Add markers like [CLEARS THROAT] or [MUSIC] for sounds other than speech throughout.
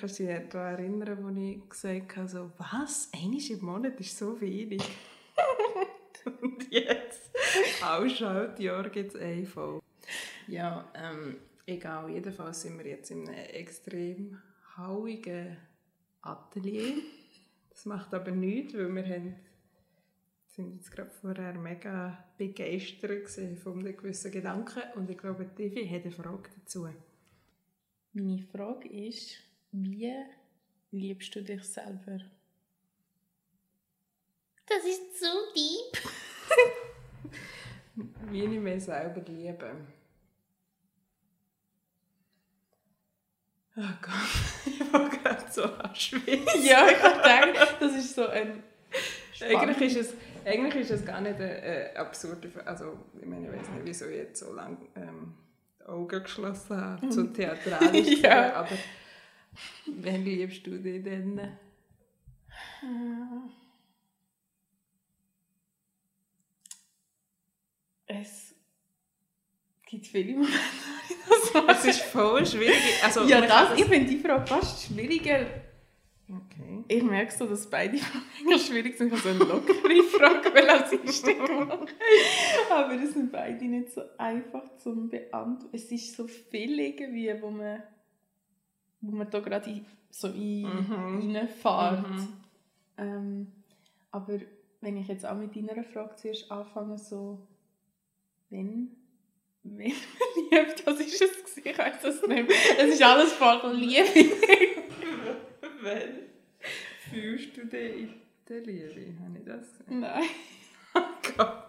Kannst du dich daran erinnern, wo ich gesagt habe, so, was? Einmal im Monat ist so wenig. [LAUGHS] Und jetzt, auch schon Jahr gibt es eine. Ja, ähm, egal. Jedenfalls sind wir jetzt in einem extrem hauigen Atelier. Das macht aber nichts, weil wir haben, sind jetzt gerade vorher mega begeistert von einem gewissen Gedanken. Und ich glaube, Tivi hat eine Frage dazu. Meine Frage ist, wie liebst du dich selber? Das ist so deep. [LAUGHS] Wie ich mich selber liebe. Oh Gott, [LAUGHS] ich war gerade so schwierig. Ja, ich denke, das ist so ein. Eigentlich ist, es, eigentlich ist es gar nicht eine, eine absurde Frage. Also, ich meine, ich weiß nicht, wieso ich jetzt so lange ähm, die Augen geschlossen habe, [LAUGHS] so theatralisch. Ja. Aber wen liebst du dich denn? Es gibt viele Momente, wo ich das mache. Es ist voll schwierig. Also, Ja, das, ich finde die Frage fast schwieriger. Okay. Ich merke so, dass beide Fragen schwierig sind. Ich habe so eine lockere Frage will als Einstieg. Aber es sind beide nicht so einfach zu beantworten. Es ist so viel irgendwie, wo man, wo man da gerade in- so in, Mhm. reinfährt. Mhm. Ähm, aber wenn ich jetzt auch mit deiner Frage zuerst anfange, so, wenn, wenn man [LAUGHS] liebt, was ist es gewesen? Ich weiß es nicht mehr. Es ist alles voll Liebe. [LAUGHS] Wenn fühlst du dich in der Liebe? Habe ich das gesagt? Nein, Oh Gott.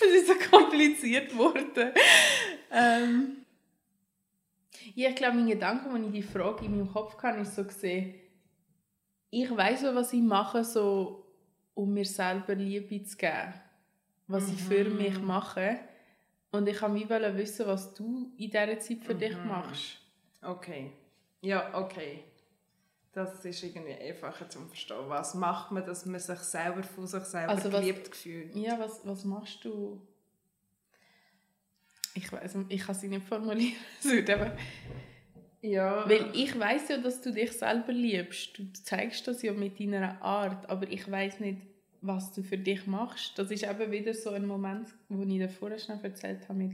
es ist so kompliziert geworden. Ähm, ja, ich glaube, mein Gedanke, wenn ich die Frage in meinem Kopf kann, ist so gesehen, ich weiß so, was ich mache, so, um mir selber Liebe zu geben. Was ich für Mhm. mich mache. Und ich wollte wissen, was du in dieser Zeit für dich Mhm. machst. Okay. Ja, okay. Das ist irgendwie einfacher zu verstehen. Was macht man, dass man sich selber von sich selber Also was- geliebt fühlt? Ja, was, was machst du? Ich weiß, ich kann sie nicht formulieren. [LAUGHS] Eben- Ja. Weil ich weiß ja, dass du dich selber liebst. Du zeigst das ja mit deiner Art, aber ich weiß nicht, was du für dich machst. Das ist eben wieder so ein Moment, wo ich vorher schon erzählt habe, mit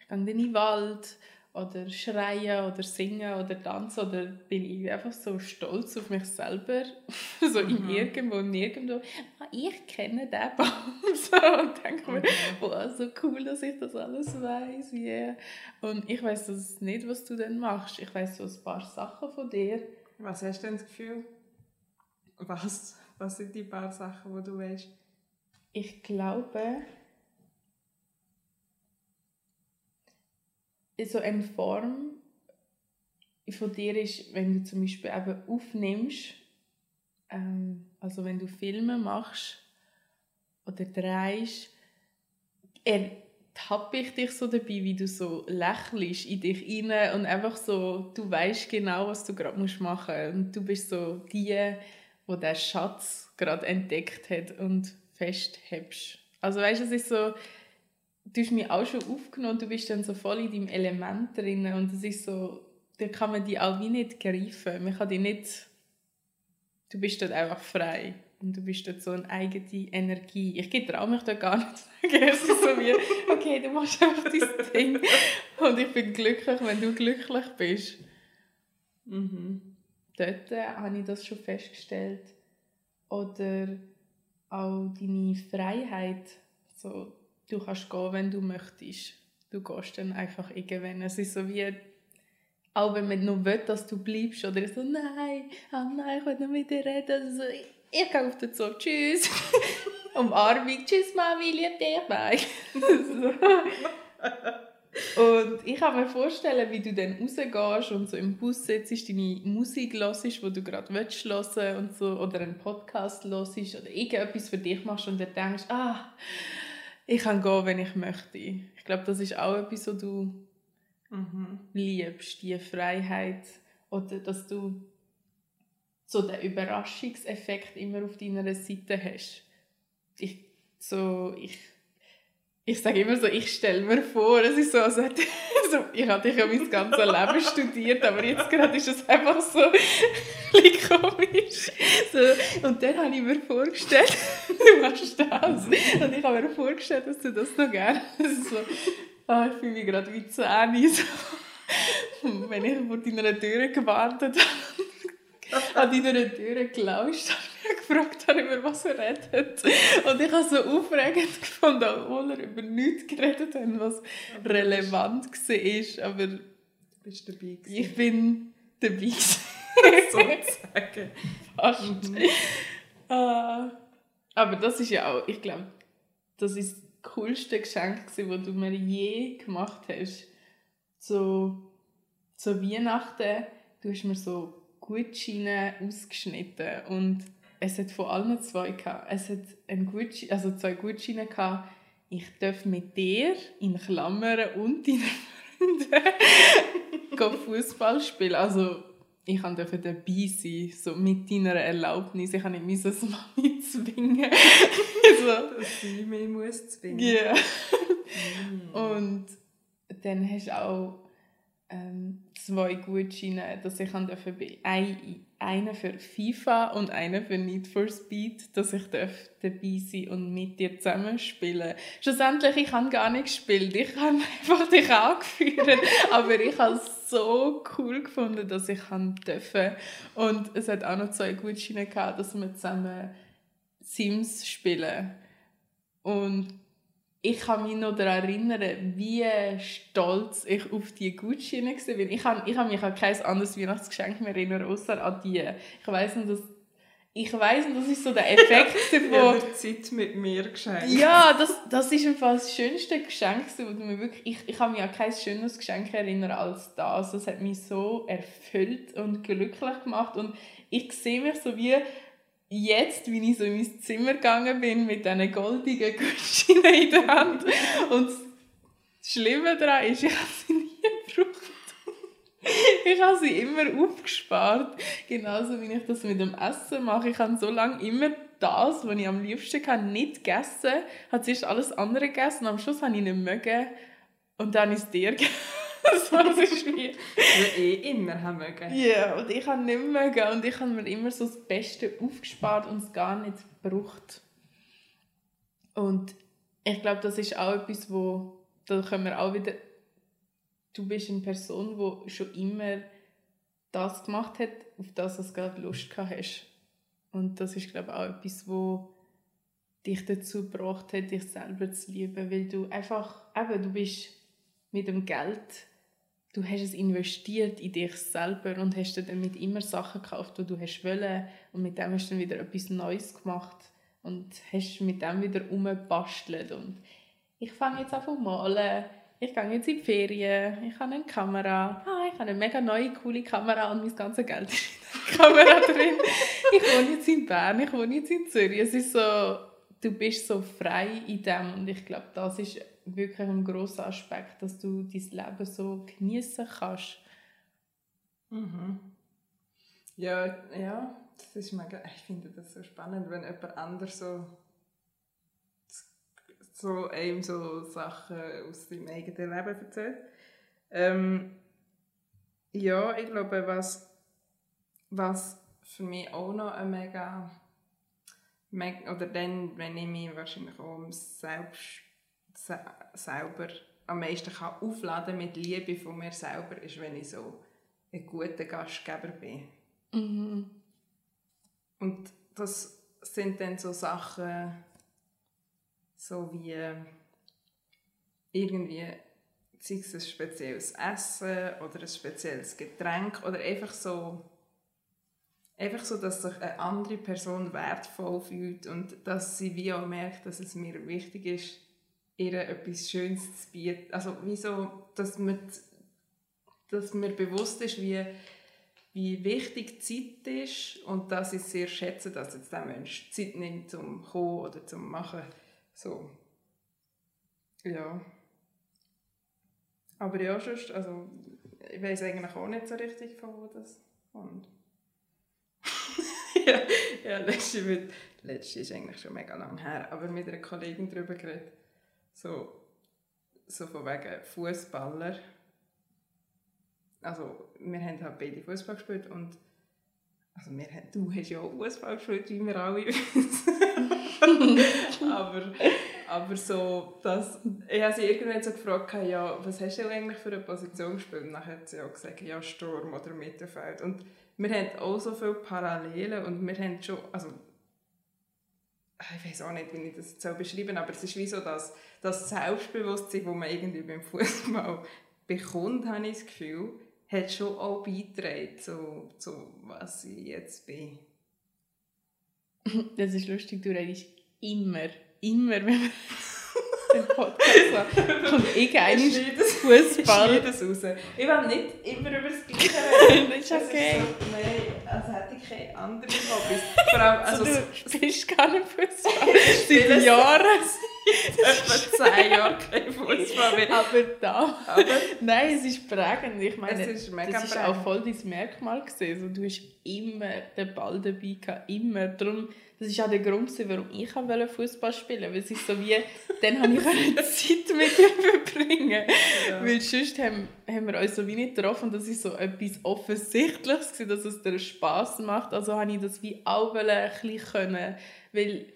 ich gehe in den Wald oder schreien oder singen oder tanzen oder bin ich einfach so stolz auf mich selber, [LAUGHS] so in Mhm. irgendwo und nirgendwo. Ah, ich kenne diesen Baum [LAUGHS] so, und denke mir, boah, so cool, dass ich das alles weiß. Yeah. Und ich weiß das nicht, was du dann machst. Ich weiß so ein paar Sachen von dir. Was hast du denn das Gefühl? Was, was sind die paar Sachen, die du weißt? Ich glaube, so eine Form von dir ist, wenn du zum Beispiel eben aufnimmst, ähm, also wenn du Filme machst oder drehst, ertappe ich dich so dabei, wie du so lächelst in dich rein und einfach so, du weißt genau, was du gerade machen musst und du bist so die, wo der Schatz gerade entdeckt hat und festhebst. Also weißt du, es ist so, du hast mich auch schon aufgenommen und du bist dann so voll in deinem Element drin und es ist so, da kann man die auch wie nicht greifen. Man kann die nicht, du bist dort einfach frei und du bist dort so eine eigene Energie. Ich traue mich da gar nicht sagen. [LAUGHS] Es ist so wie, okay, du machst einfach dein Ding und ich bin glücklich, wenn du glücklich bist. Mhm. Dort äh, habe ich das schon festgestellt. Oder auch deine Freiheit. So, du kannst gehen, wenn du möchtest. Du gehst dann einfach irgendwann. Es ist so wie, auch wenn man noch will, dass du bleibst, oder so, nein, oh nein, ich will nicht mit dir reden. Also, ich, ich gehe auf den Zug, tschüss. [LAUGHS] Umarmung, tschüss Mami, lieb dich, bye. [LAUGHS] Und ich kann mir vorstellen, wie du dann rausgehst und so im Bus sitzt, deine Musik hörst, die du gerade willst hören und so, oder einen Podcast hörst oder irgendetwas für dich machst und dann denkst, ah, ich kann gehen, wenn ich möchte. Ich glaube, das ist auch etwas, was du Mhm. liebst, die Freiheit oder dass du so den Überraschungseffekt immer auf deiner Seite hast. Ich, so, ich, ich sage immer so, ich stelle mir vor, es ist so, als hätte, [LAUGHS] also ich hatte ja mein ganzes Leben studiert, aber jetzt gerade ist es einfach so [LAUGHS] ein komisch. So, und dann habe ich mir vorgestellt, [LAUGHS] du machst das, und ich habe mir vorgestellt, dass du das noch gerne, so, oh, ich fühle mich gerade wie Zähne, so, wenn ich vor deiner Tür gewartet habe, an deiner Tür gelauscht habe gefragt habe, über was er redet. Und ich habe es so aufregend gefunden, obwohl er über nichts geredet hat, was relevant war. Aber du bist dabei gewesen. ich bin dabei. [LAUGHS] sozusagen. Fast. Mhm. Ah. aber das ist ja auch, ich glaube, das ist das coolste Geschenk, das du mir je gemacht hast. So, so Weihnachten, du hast mir so Gutscheine ausgeschnitten und es hat von allen zwei gehabt. Es hat ein Gutschein, also zwei Gutscheine gehabt. Ich darf mit dir in Klammern und deinen Freunden [LAUGHS] Fußball spielen. Also ich durfte dabei sein, so mit deiner Erlaubnis. Ich habe nicht meine Mami zwingen. [LAUGHS] so. Dass sie mich muss zwingen. Ja. Mm. Und dann hast du auch ähm, zwei Gutscheine, dass ich dürfen einen für FIFA und einen für Need for Speed, dass ich dabei sein und mit dir zusammen spielen. Schlussendlich, ich habe gar nicht gespielt, ich habe [LAUGHS] einfach dich angeführt, aber ich habe es so cool gefunden, dass ich durfte. Und es hat auch noch zwei Gutscheine gehabt, dass wir zusammen Sims spielen. Und ich kann mich noch daran erinnern, wie stolz ich auf die Gutscheine war. Ich kann, ich kann mich an kein anderes Weihnachtsgeschenk mehr erinnern, außer an die. Ich weiss noch, dass ich weiss, und das ist so der [LAUGHS] Effekt davon. dir Zeit mit mir geschenkt. Ja, das, das ist einfach das schönste Geschenk, das mir wirklich, ich, ich kann mich an kein schöneres Geschenk erinnern als das. Das hat mich so erfüllt und glücklich gemacht und ich sehe mich so wie jetzt, wie ich so in mein Zimmer gegangen bin mit diesen goldigen Gutscheinen in der Hand und das Schlimme daran ist, ich habe sie nie gebraucht. Ich habe sie immer aufgespart. Genauso wie ich das mit dem Essen mache. Ich habe so lange immer das, was ich am liebsten kann, nicht gegessen. Ich habe zuerst alles andere gegessen und am Schluss habe ich nicht mögen. Und dann ist es dir gegeben. Das ist wie... Wir eh immer haben mögen. Ja, und ich habe nicht mögen. Und ich habe mir immer so das Beste aufgespart und es gar nicht gebraucht. Und ich glaube, das ist auch etwas, wo... Da können wir auch wieder du bist eine Person, die schon immer das gemacht hat, auf das du gerade Lust gehabt hast. Und das ist, glaube ich, auch etwas, wo dich dazu gebracht hat, dich selber zu lieben, weil du einfach, eben, du bist mit dem Geld, du hast es investiert in dich selber und hast dir damit immer Sachen gekauft, die du hast wollen. Und mit dem hast du dann wieder etwas Neues gemacht und hast mit dem wieder umgebastelt und ich fange jetzt an zu malen, ich gehe jetzt in die Ferien, ich habe eine Kamera, ah, ich habe eine mega neue, coole Kamera und mein ganzes Geld ist in der [LAUGHS] Kamera drin. Ich wohne jetzt in Bern, ich wohne jetzt in Zürich. Es ist so, du bist so frei in dem. Und ich glaube, das ist wirklich ein grosser Aspekt, dass du dein Leben so genießen kannst. Mhm. Ja, ja, das ist mega, ich finde das so spannend, wenn jemand anders so so einem so Sachen aus seinem eigenen Leben erzählt. Ähm, ja, ich glaube, was, was für mich auch noch ein mega, mega oder dann, wenn ich mich wahrscheinlich auch um selbst, se, selber am meisten kann aufladen mit Liebe von mir selber, ist, wenn ich so ein guter Gastgeber bin. Mhm. Und das sind dann so Sachen, so wie irgendwie sei es ein spezielles Essen oder ein spezielles Getränk oder einfach so einfach so, dass sich eine andere Person wertvoll fühlt und dass sie wie auch merkt, dass es mir wichtig ist, ihr etwas Schönes zu bieten. Also wie so, dass mir, dass mir bewusst ist, wie, wie wichtig Zeit ist und dass ich sehr schätze, dass jetzt der Mensch Zeit nimmt, zum kommen oder zum machen. So. Ja. Aber ja, sonst, also ich weiß eigentlich auch nicht so richtig, von wo das kommt. [LAUGHS] ja, ja letzte, mit, letzte ist eigentlich schon mega lang her, aber mit einer Kollegin darüber geredet. So, so von wegen Fußballer. Also, wir haben halt beide Fußball gespielt und also wir du hast ja auch Fußball gespielt, wie wir alle wissen. [LAUGHS] aber, aber so, dass, ich habe sie irgendwann so gefragt, ja, was hast du eigentlich für eine Position gespielt? Und dann hat sie auch gesagt, ja, Sturm oder Mittelfeld. Und wir haben auch so viele Parallelen und wir haben schon, also ich weiß auch nicht, wie ich das jetzt so beschreiben aber es ist wie so das, das Selbstbewusstsein, das man irgendwie beim Fußball [LAUGHS] bekommt, habe ich das Gefühl, hat schon auch beigetragen zu, zu was ich jetzt bin. [LAUGHS] Das ist lustig, du redest immer, immer, wenn wir [LAUGHS] den Podcast haben, kommt irgendein Fußball. Ich das raus. Ich will nicht immer über das Gleiche reden. [LAUGHS] das ist okay. so, nein, als hätte ich keine anderen Hobbys. Vor allem, also, also du spielst gar nicht Fußball. [LAUGHS] Seit Jahren. [LAUGHS] etwa zehn Jahre kein Fußball mehr. Aber da. Aber Nein, es ist prägend. Ich meine, Es ist mega das ist prägend. auch voll dein Merkmal gesehen. Also, du hast immer den Ball dabei gehabt, immer. Darum, das ist auch der Grund, warum ich Fußball spielen wollte. Weil es ist so wie, dann habe ich [LAUGHS] Zeit mit dir verbringen. Ja. Weil sonst haben, haben wir uns so wie nicht getroffen. Und das ist so etwas Offensichtliches, gewesen, dass es dir Spass macht. Also habe ich das wie auch ein bisschen können. Weil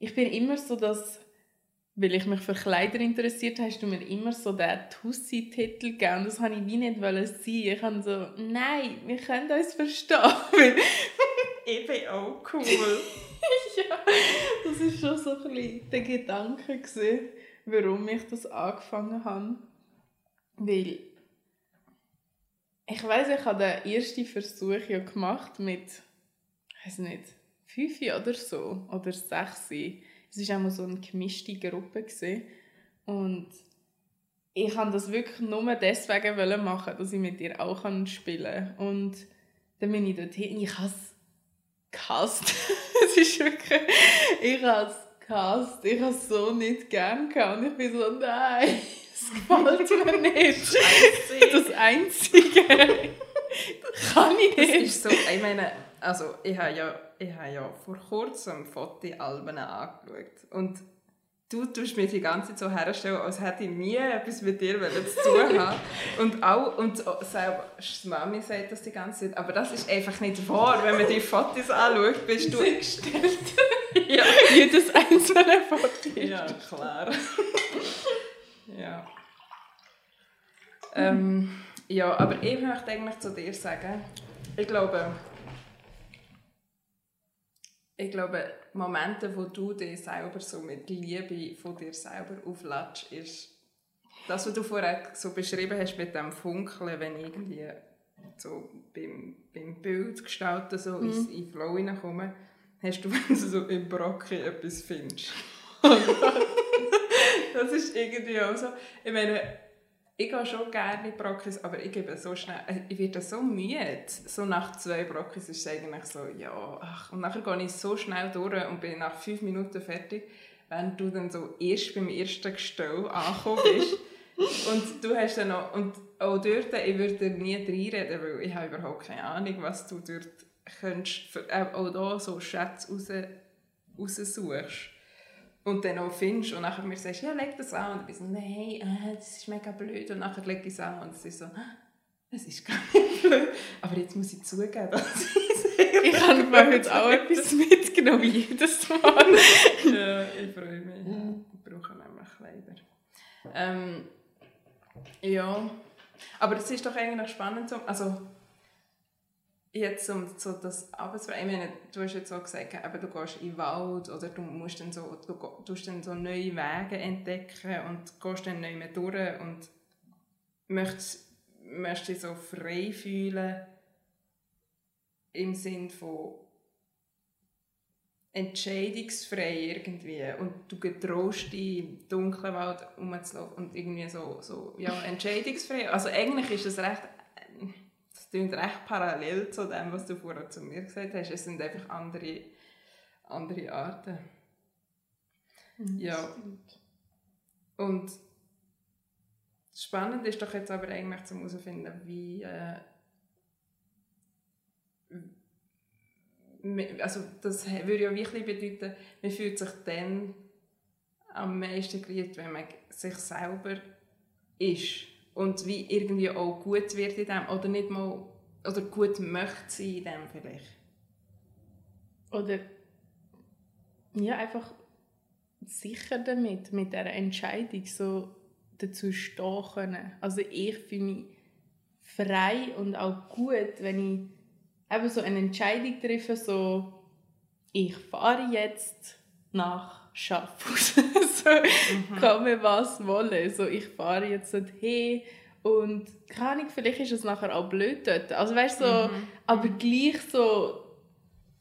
ich bin immer so, dass weil ich mich für Kleider interessiert habe, hast du mir immer so den Tussi-Titel gegeben. Und das wollte ich wie nicht wollen sein. Ich habe so, nein, wir können uns verstehen. [LAUGHS] Bin auch cool. [LAUGHS] ja, das war schon so ein bisschen der Gedanke, gewesen, warum ich das angefangen habe. Weil, ich weiss, ich habe den ersten Versuch ja gemacht mit, ich weiß nicht, fünf oder so, oder sechs. Es war auch so eine gemischte Gruppe. Gewesen. Und ich wollte das wirklich nur deswegen machen, dass ich mit ihr auch spielen kann. Und dann bin ich dorthin ich habe es gehasst. [LAUGHS] es ist wirklich... Ich habe es gehasst. Ich habe es so nicht gern gehabt. Und ich bin so, nein, es gefällt mir [LAUGHS] nicht. Das Einzige. Kann ich Das nicht. ist so, ich meine, also ich habe ja, ich habe ja vor kurzem Fotoalben angeschaut und du tust mir die ganze Zeit so herstellen, als hätte ich nie etwas mit dir zu tun haben. [LAUGHS] Und auch, und die Mami sagt das die ganze Zeit, aber das ist einfach nicht wahr. Wenn man die Fotos anschaut, bist du... gestellt. [LAUGHS] ja. Jedes einzelne Foto. ja, klar. [LAUGHS] ja. Ähm, ja, aber ich möchte eigentlich zu dir sagen, ich glaube, ich glaube, Momente, wo du dich selber so mit Liebe von dir selber auflädst, ist das, was du vorher so beschrieben hast mit dem Funkeln, wenn ich irgendwie so beim, beim Bild gestalten so Mhm. ins, in Flow hineinkomme, hast du, [LAUGHS] wenn du so im Brocken etwas findest. [LAUGHS] das ist irgendwie auch so. Ich meine, ich gehe schon gerne in Brockis, aber ich gebe so schnell, äh, ich werde so müde. So nach zwei Brockis ist es eigentlich so, ja, ach. Und nachher gehe ich so schnell durch und bin nach fünf Minuten fertig, wenn du dann so erst beim ersten Gestell angekommen bist. [LAUGHS] und du hast dann noch, und auch dort, ich würde dir nie reinreden, weil ich habe überhaupt keine Ahnung, was du dort könntest, für, äh, auch da so Schätze raus, raussuchst und dann auch findest und nachher mir sagst, ja, leg das an. Und ich bin so, nein, äh, das ist mega blöd. Und nachher leg ich es an und es ist so, «Ah, es ist gar nicht [LAUGHS] blöd. Aber jetzt muss ich zugeben, [LAUGHS] dass ich sehr Ich habe mir heute auch etwas mitgenommen, wie jedes Mal. [LAUGHS] ja, ich freue mich. Ich brauche nämlich Kleider. Ähm, ja, aber es ist doch eigentlich spannend, so, also jetzt um so das abzufragen, ich meine, du hast jetzt so gesagt, eben, du gehst in den Wald oder du musst dann so, du tust dann so neue Wege entdecken und gehst dann neu mehr durch und möchtest, möchtest dich so frei fühlen im Sinn von entscheidungsfrei irgendwie und du getraust dich im dunklen Wald rumzulaufen und irgendwie so, so ja, entscheidungsfrei. Also eigentlich ist es recht, das klingt recht parallel zu dem, was du vorher zu mir gesagt hast. Es sind einfach andere, andere Arten. Ja. Und spannend ist doch jetzt aber eigentlich zu herausfinden, wie äh, also das würde ja wirklich bedeuten, man fühlt sich dann am meisten gerührt, wenn man sich selber ist und wie irgendwie auch gut wird in dem oder nicht mal oder gut möchte sein in dem vielleicht. Oder ja, einfach sicher damit, mit dieser Entscheidung so dazu stehen können. Also ich fühle mich frei und auch gut, wenn ich eben so eine Entscheidung treffe, so ich fahre jetzt nach Schaffhaus. [LAUGHS] so, mhm. komme was wolle. So, ich fahre jetzt hin und keine Ahnung, vielleicht ist es nachher auch blöd dort. Also weißt so, mhm. aber gleich so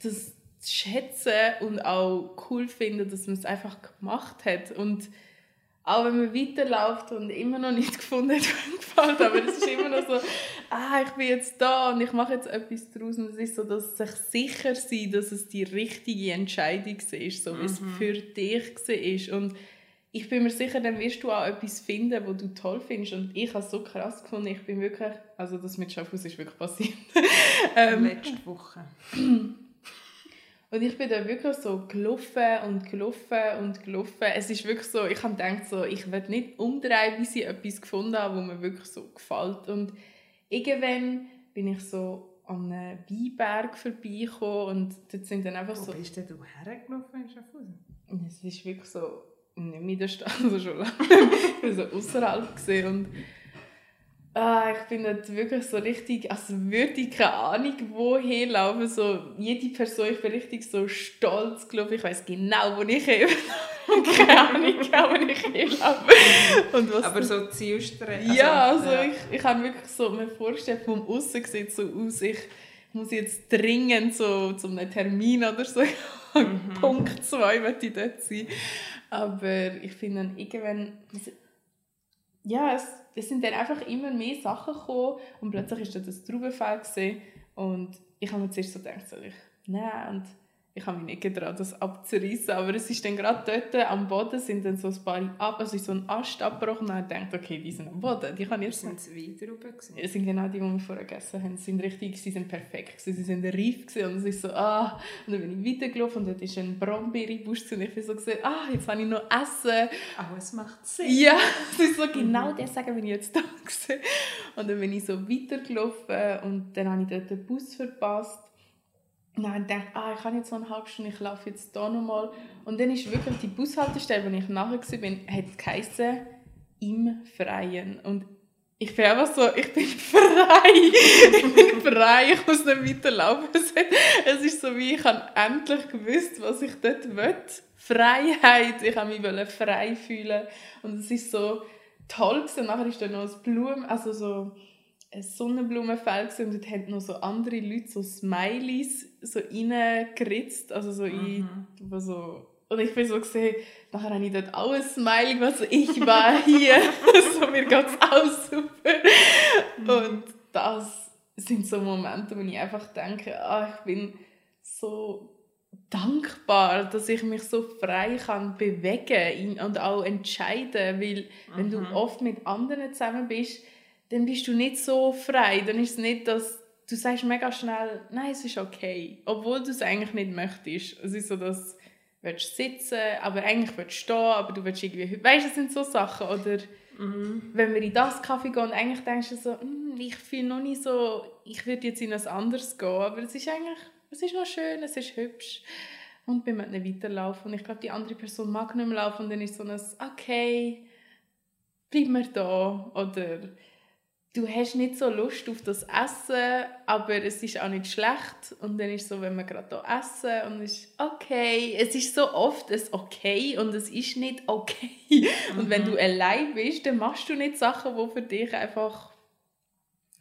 das schätzen und auch cool finden, dass man es einfach gemacht hat und auch wenn man weiterläuft und immer noch nicht [LAUGHS] gefunden hat, gefällt, aber es ist immer noch so, [LAUGHS] ah, ich bin jetzt da und ich mache jetzt etwas daraus und es ist so, dass sich sicher sein, dass es die richtige Entscheidung ist, so wie es mhm. für dich war und ich bin mir sicher, dann wirst du auch etwas finden, was du toll findest und ich habe es so krass gefunden, ich bin wirklich, also das mit Schaffhaus ist wirklich passiert. [LAUGHS] ähm, Letzte Woche. [CLEARS THROAT] Und ich bin da wirklich so gelaufen und gelaufen und gelaufen. Es ist wirklich so, ich habe gedacht, so, ich werde nicht umdrehen, bis ich etwas gefunden habe, was mir wirklich so gefällt. Und irgendwann bin ich so an einem Weinberg vorbeigekommen und dort sind dann einfach Wo so... Wo bist denn du hergelaufen in Schaffhausen? Es ist wirklich so, [LAUGHS] nicht mehr in der Stadt, also schon lange. ich so außerhalb gesehen und Ah, ich bin nicht wirklich so richtig, also würde ich keine Ahnung wohin laufen. So, jede Person, ich bin richtig so stolz, glaube ich. Ich weiß genau, wo ich hin [LAUGHS] Keine Ahnung, wo ich hinlaufe. Aber so Zielstrecke. Also, ja, also ja. ich, ich kann wirklich so mir vorstellen, vom Aussen sieht so aus, ich muss jetzt dringend so zu einem Termin oder so. [LAUGHS] Mhm. Punkt 2 möchte ich dort sein. Aber ich finde dann irgendwann, ja, es es sind dann einfach immer mehr Sachen gekommen und plötzlich war da das Traubenfeld und ich habe mir zuerst so gedacht, soll ich nein und ich habe mich nicht getraut, das abzureißen, aber es ist dann gerade dort am Boden sind dann so ein paar ab, also so ein Ast abgebrochen und ich dachte, okay, die sind am Boden, die kann ich jetzt... Sind es Weintrauben Es sind genau die, die wir vorher gegessen haben, sie sind richtig, sie sind perfekt, sie sind reif und es ist so, ah, und dann bin ich weitergelaufen und dort ist ein Brombeerbusch und ich bin so gesehen, ah, jetzt habe ich noch Essen. Aber es macht Sinn. Ja, es ist so genau mhm. das sagen, wenn ich jetzt da [LAUGHS] gesehen Und dann bin ich so weitergelaufen und dann habe ich dort den Bus verpasst Nein, dachte, ah, ich habe jetzt so eine halbe Stunde, ich laufe jetzt hier nochmal. Und dann ist wirklich die Bushaltestelle, wo ich nachher war, hat geheißen, im Freien. Und ich bin einfach so, ich bin [LAUGHS] frei. ich bin frei, ich muss nicht weiterlaufen. Es ist so wie, ich habe endlich gewusst, was ich dort will. Freiheit. Ich habe mich frei fühlen. Und es ist so toll. Und nachher ist da noch ein Blumen, also so ein Sonnenblumenfeld und dort haben noch so andere Leute so Smileys so reingeritzt, also so mhm. in, so und ich bin so gesehen, nachher habe ich dort auch ein Smiley gemacht, so ich war hier, [LAUGHS] so mir geht es auch super. Mhm. Und das sind so Momente, wo ich einfach denke, ah, ich bin so dankbar, dass ich mich so frei kann bewegen und auch entscheiden, weil mhm. wenn du mhm. oft mit anderen zusammen bist, dann bist du nicht so frei. Dann ist es nicht, dass du sagst mega schnell, nein, es ist okay. Obwohl du es eigentlich nicht möchtest. Es ist so, dass du willst sitzen, aber eigentlich willst du stehen, aber du willst irgendwie... Weißt du, das sind so Sachen. Oder mhm. wenn wir in das Kaffee gehen und eigentlich denkst du so, hm, ich fühle noch nicht so, ich würde jetzt in ein anderes gehen. Aber es ist eigentlich, es ist noch schön, es ist hübsch. Und wir müssen nicht weiterlaufen. Und ich glaube, die andere Person mag nicht mehr laufen. Und dann ist so ein, okay, bleib mir da. Oder du hast nicht so Lust auf das Essen, aber es ist auch nicht schlecht. Und dann ist es so, wenn wir gerade hier essen und es ist okay. Es ist so oft ein okay und es ist nicht okay. Mhm. [LAUGHS] Und wenn du mhm. allein bist, dann machst du nicht Sachen, die für dich einfach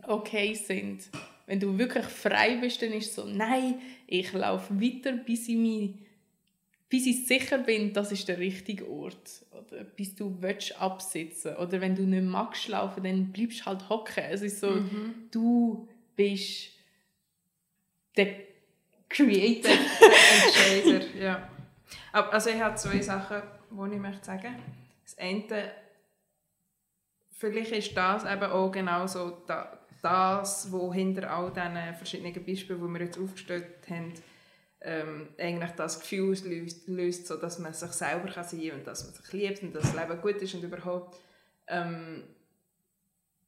okay sind. Wenn du wirklich frei bist, dann ist es so, nein, ich laufe weiter, bis ich mich bis ich sicher bin, das ist der richtige Ort. Oder bis du willst absitzen Oder wenn du nicht magst laufen, dann bleibst du halt hocken. Es ist so, mhm. du bist der Creator. [LAUGHS] der Entscheider, ja. Also ich habe zwei Sachen, die ich möchte sagen. Das eine, vielleicht ist das eben auch genau so das, was hinter all diesen verschiedenen Beispielen, die wir jetzt aufgestellt haben, ähm, eigentlich das Gefühl auslöst, löst, so dass man sich selber kann sein kann und dass man sich liebt und dass das Leben gut ist und überhaupt, ähm,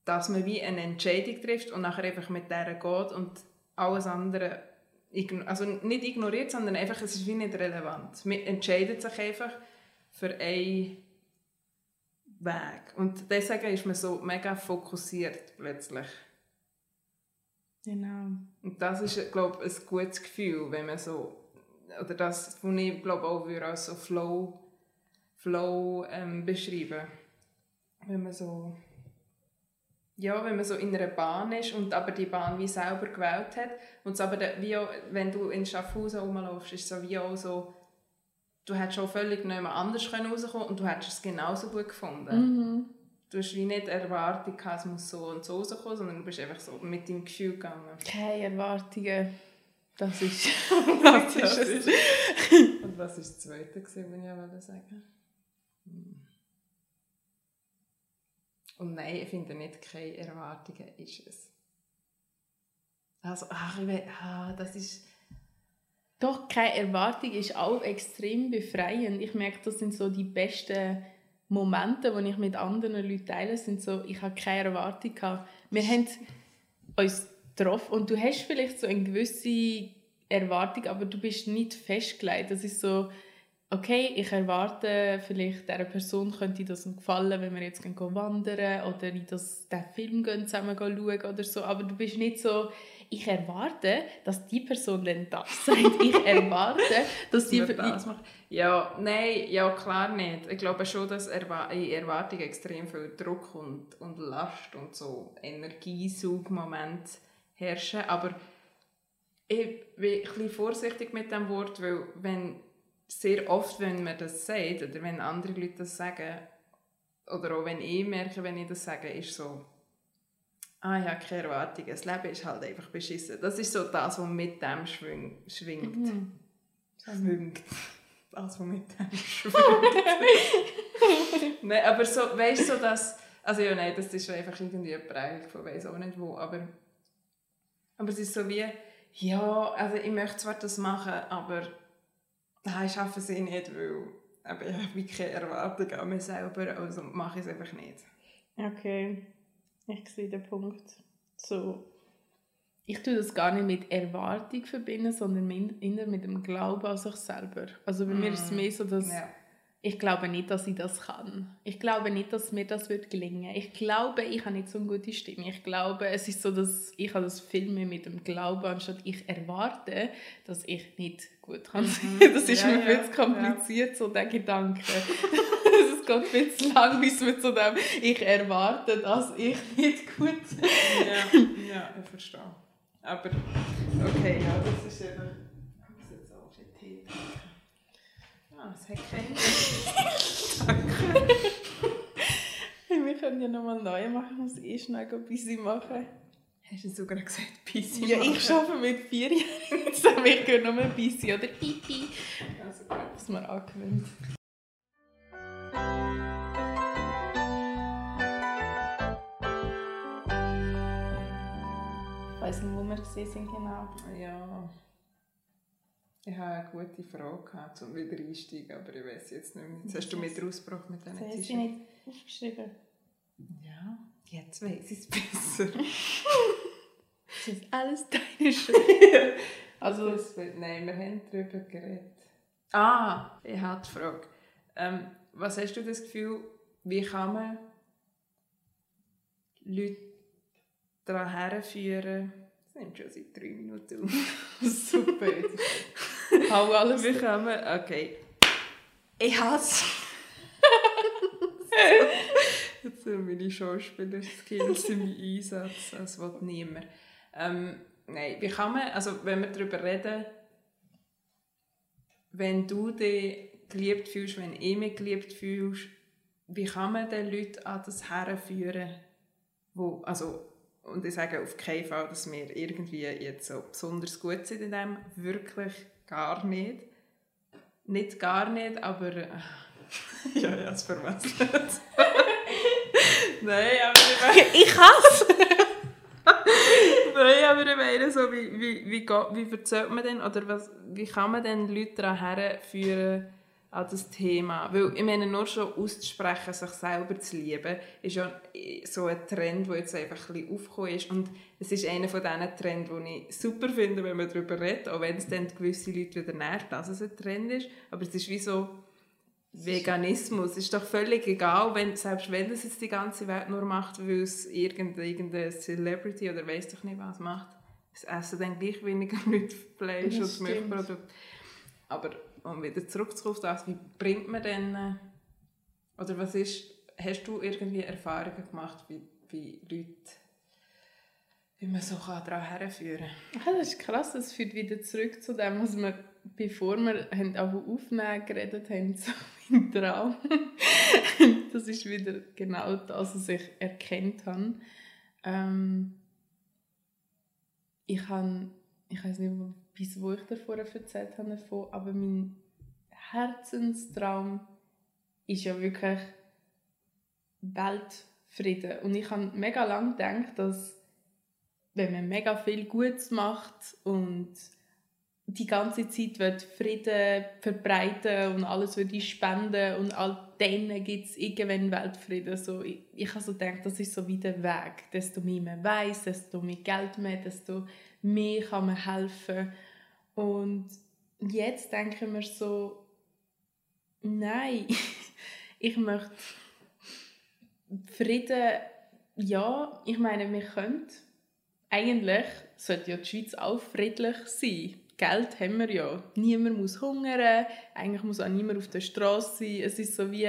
dass man wie eine Entscheidung trifft und nachher einfach mit der geht und alles andere also nicht ignoriert, sondern einfach, es ist wie nicht relevant. Man entscheidet sich einfach für einen Weg. Und deswegen ist man so mega fokussiert plötzlich. Genau. Und das ist, glaube ich, ein gutes Gefühl, wenn man so, oder das, was ich glaube auch würde als so Flow, Flow ähm, beschreiben. Wenn man so, ja, wenn man so in einer Bahn ist und aber die Bahn wie selber gewählt hat und aber wie auch, wenn du in Schaffhausen rumläufst, ist so wie auch so, du hättest schon völlig nicht anders rauskommen und du hättest es genauso gut gefunden. Mhm du hast wie nicht Erwartung gehabt, es muss so und so rauskommen, sondern du bist einfach so mit deinem Gefühl gegangen. Keine Erwartungen. Das ist, [LAUGHS] das ist es. und was war das Zweite, was ich sagen wollte? Hm. Und nein, ich finde nicht, keine Erwartungen ist es. Also, ach, ich will, ah, das ist... Doch, keine Erwartung ist auch extrem befreiend. Ich merke, das sind so die besten Momente, die ich mit anderen Leuten teile, sind so, ich habe keine Erwartung gehabt. Wir haben uns getroffen und du hast vielleicht so eine gewisse Erwartung, aber du bist nicht festgelegt. Das ist so, okay, ich erwarte, vielleicht dieser Person könnte das gefallen, wenn wir jetzt gehen wandern oder in das, den Film gehen, zusammen schauen oder so, aber du bist nicht so, ich erwarte, dass die Person dann das [LAUGHS] sagt. Ich erwarte, dass die... das macht. Ja, nein, ja klar nicht. Ich glaube schon, dass in Erwartung extrem viel Druck und, und Last und so Energiesaugmomente herrschen, aber ich bin ein bisschen vorsichtig mit dem Wort, weil wenn sehr oft, wenn man das sagt oder wenn andere Leute das sagen, oder auch wenn ich merke, wenn ich das sage, ist so, ah, ich habe keine Erwartungen, das Leben ist halt einfach beschissen. Das ist so das, was mit dem schwing, schwingt. Mhm. Schwingt. Das, was mit dem schwingt. [LAUGHS] nein, aber so, weißt du, so dass, also ja, nein, das ist einfach irgendwie eine Prägung von weiss auch nicht wo, aber, aber es ist so wie, ja, also ich möchte zwar das machen, aber nein, ich schaffe es nicht, weil aber ich habe keine Erwartungen an mich selber, also mache ich es einfach nicht. Okay. Ich sehe den Punkt. So, ich tue das gar nicht mit Erwartung verbinden, sondern eher mit dem Glauben an sich selber. Also bei mm. mir ist es mm, mehr so, dass ja. ich glaube nicht, dass ich das kann. Ich glaube nicht, dass mir das wird gelingen. Ich glaube, ich habe nicht so eine gute Stimme. Ich glaube, es ist so, dass ich habe das viel mehr mit dem Glauben, anstatt ich erwarte, dass ich nicht gut kann. Mhm. [LAUGHS] Das ist ja, mir viel zu kompliziert, ja. so der Gedanke. [LAUGHS] [LAUGHS] es geht viel zu lang, bis wir zu dem ich erwarte, dass ich nicht gut bin. ja, ja, ich verstehe. Aber okay, ja, das ist eben... Ich muss jetzt auch schon Tee. Ah, es hat keinen Danke. wir können ja nochmal neu machen, ich muss eh schnell ein bisschen machen. Hast du sogar gesagt, Pissi Ja, ich arbeite mit vier Jahren zusammen. Ich gehe nur Pissi oder Pipi. Also gut, dass man angewöhnt. Weiss nicht, wo wir gesehen sind genau. Ja. Ich habe eine gute Frage gehabt, um wieder einsteigen, aber ich weiß jetzt nicht mehr. Jetzt hast du mit Ausbruch mit diesen T-Shirts. Sie nicht aufgeschrieben? Ja, jetzt weiß ich es besser. [LAUGHS] das ist alles deine Schuld. also, das, nein, wir haben darüber geredet. Ah, ich habe die Frage. Ähm, was hast du das Gefühl, wie kann man Leute daran herführen, das nimmt schon seit drei Minuten auf. [LAUGHS] Super. Hau alles. Wie kann man, okay. Ich hasse. [LAUGHS] Jetzt sind meine Schauspieler-Skills im Einsatz, das will niemand. Ähm, nein, wie kann man, also wenn wir darüber reden, wenn du dich geliebt fühlst, wenn ich mich geliebt fühlst, wie kann man den Leuten an das herführen, wo, also, und ich sage auf keinen Fall, dass wir irgendwie jetzt so besonders gut sind in dem, wirklich gar nicht. Nicht gar nicht, aber... Äh, [LAUGHS] ja, ja, es verwechselt. [LAUGHS] Nein, aber ich hasse! Nein, [LAUGHS] Nein, aber ich meine, so, wie, wie, wie, geht, wie erzählt man denn, oder was, wie kann man denn Leute daran herführen, an das Thema? Weil, ich meine, nur schon auszusprechen, sich selber zu lieben, ist ja so ein Trend, der jetzt einfach ein bisschen aufgekommen ist. Und es ist einer von diesen Trends, die ich super finde, wenn man darüber redet, auch wenn es dann gewisse Leute wieder nervt, dass es ein Trend ist. Aber es ist wie so Veganismus. Es ist doch völlig egal, wenn, selbst wenn das jetzt die ganze Welt nur macht, weil es irgendeine Celebrity oder weiß doch nicht was macht. Es essen dann gleich weniger [LAUGHS] Leute Fleisch und. Milchprodukte. Aber um wieder zurückzukommen das, wie bringt man denn, äh, oder was ist, hast du irgendwie Erfahrungen gemacht, wie, wie Leute, wie man so kann daran herführen Ah, das ist krass, das führt wieder zurück zu dem, was wir, bevor wir haben auch aufnehmen geredet haben, [LAUGHS] so im Traum. das ist wieder genau das, was ich erkannt habe. Ähm, ich habe, ich weiß nicht, wo ich davor erzählt habe, aber mein Herzenstraum ist ja wirklich Weltfrieden. Und ich habe mega lange gedacht, dass wenn man mega viel Gutes macht und die ganze Zeit will Frieden verbreiten und alles würde spenden und all denen gibt es irgendwann Weltfrieden. So, ich, ich habe so gedacht, das ist so wie der Weg. Desto mehr man weiß, desto mehr Geld hat, desto mehr kann man helfen. Und jetzt denke ich mir so, nein, [LAUGHS] ich möchte Frieden, ja, ich meine, wir können eigentlich sollte ja die Schweiz auch friedlich sein. Geld haben wir ja. Niemand muss hungern, eigentlich muss auch niemand auf der Straße sein. Es ist so wie,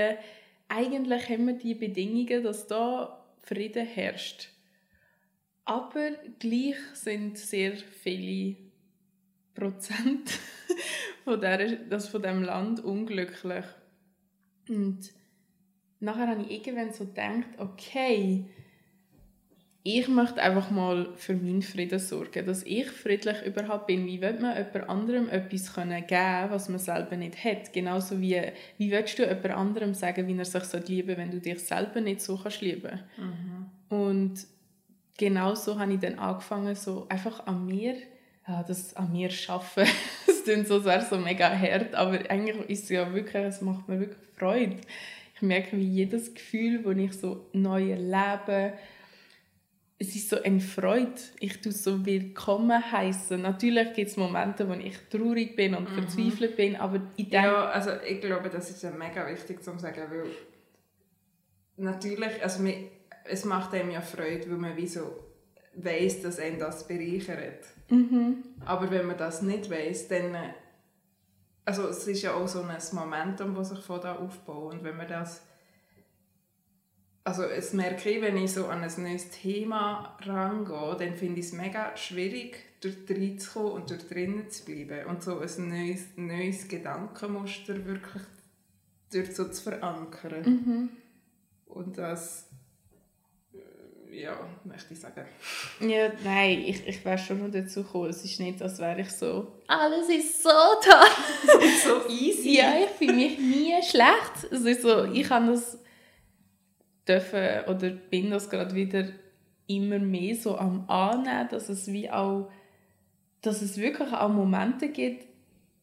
eigentlich haben wir die Bedingungen, dass da Frieden herrscht. Aber gleich sind sehr viele Prozent [LAUGHS] von, der, das von dem Land unglücklich. Und nachher habe ich irgendwann so gedacht, okay, ich möchte einfach mal für meinen Frieden sorgen, dass ich friedlich überhaupt bin. Wie will man jemand anderem etwas können geben, was man selber nicht hat? Genauso wie, wie willst du jemand anderem sagen, wie er sich lieben soll, wenn du dich selber nicht so kannst lieben Und genau so habe ich dann angefangen, so einfach an mir, ja, das an mir schaffen. [LAUGHS] Es klingt so, wäre es so mega hart, aber eigentlich ist es ja wirklich, es macht mir wirklich Freude. Ich merke, wie jedes Gefühl, das ich so neu erlebe, es ist so eine Freude. Ich tue es so willkommen heißen. Natürlich gibt es Momente, wo ich traurig bin und verzweifelt bin, aber ich denke, Ja, also ich glaube, das ist ja mega wichtig zu sagen, weil natürlich, also mir, es macht einem ja Freude, weil man wie so weiss, dass einen das bereichert. Aber wenn man das nicht weiss, dann äh, also es ist ja auch so ein Momentum, das sich von da aufbaut und wenn man das also es merke ich, wenn ich so an ein neues Thema rangehe, dann finde ich es mega schwierig, dort reinzukommen und dort drinnen zu bleiben und so ein neues, neues Gedankenmuster wirklich dort so zu verankern. Und das, ja, möchte ich sagen. ja, nein, ich, ich wäre schon noch dazu gekommen. Es ist nicht, als wäre ich so, Alles ist so toll. [LAUGHS] so easy. ja, ich fühle mich nie schlecht. Es ist so, ich habe das dürfen oder bin das gerade wieder immer mehr so am annehmen, dass es wie auch, dass es wirklich auch Momente gibt,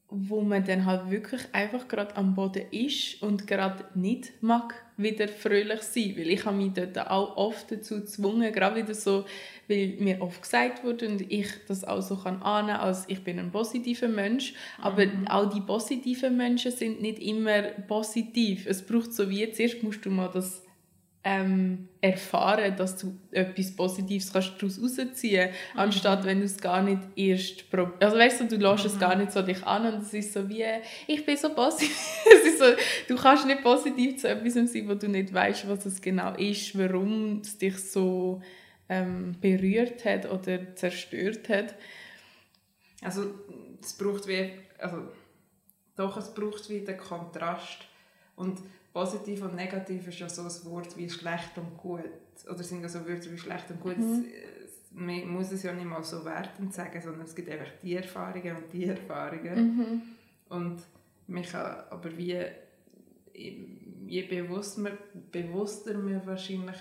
wo man dann halt wirklich einfach gerade am Boden ist und gerade nicht mag wieder fröhlich sein, weil ich habe mich dort auch oft dazu gezwungen, gerade wieder so, weil mir oft gesagt wurde und ich das auch so kann annehmen, als ich bin ein positiver Mensch, aber auch die positiven Menschen sind nicht immer positiv. Es braucht so wie, zuerst musst du mal das ähm, erfahren, dass du etwas Positives kannst daraus rausziehen kannst, anstatt wenn du es gar nicht erst prob- also weißt du, du lässt es gar nicht so dich an und es ist so wie, ich bin so positiv. [LAUGHS] so, du kannst nicht positiv zu etwas sein, wo du nicht weißt, was es genau ist, warum es dich so ähm, berührt hat oder zerstört hat. Also es braucht wie, also doch, es braucht wie den Kontrast. Und positiv und negativ ist ja so ein Wort wie schlecht und gut. Oder sind ja so Wörter wie schlecht und gut. Es- Man muss es ja nicht mal so wertend sagen, sondern es gibt einfach die Erfahrungen und die Erfahrungen. Und man kann aber wie, je bewusster man, bewusster man wahrscheinlich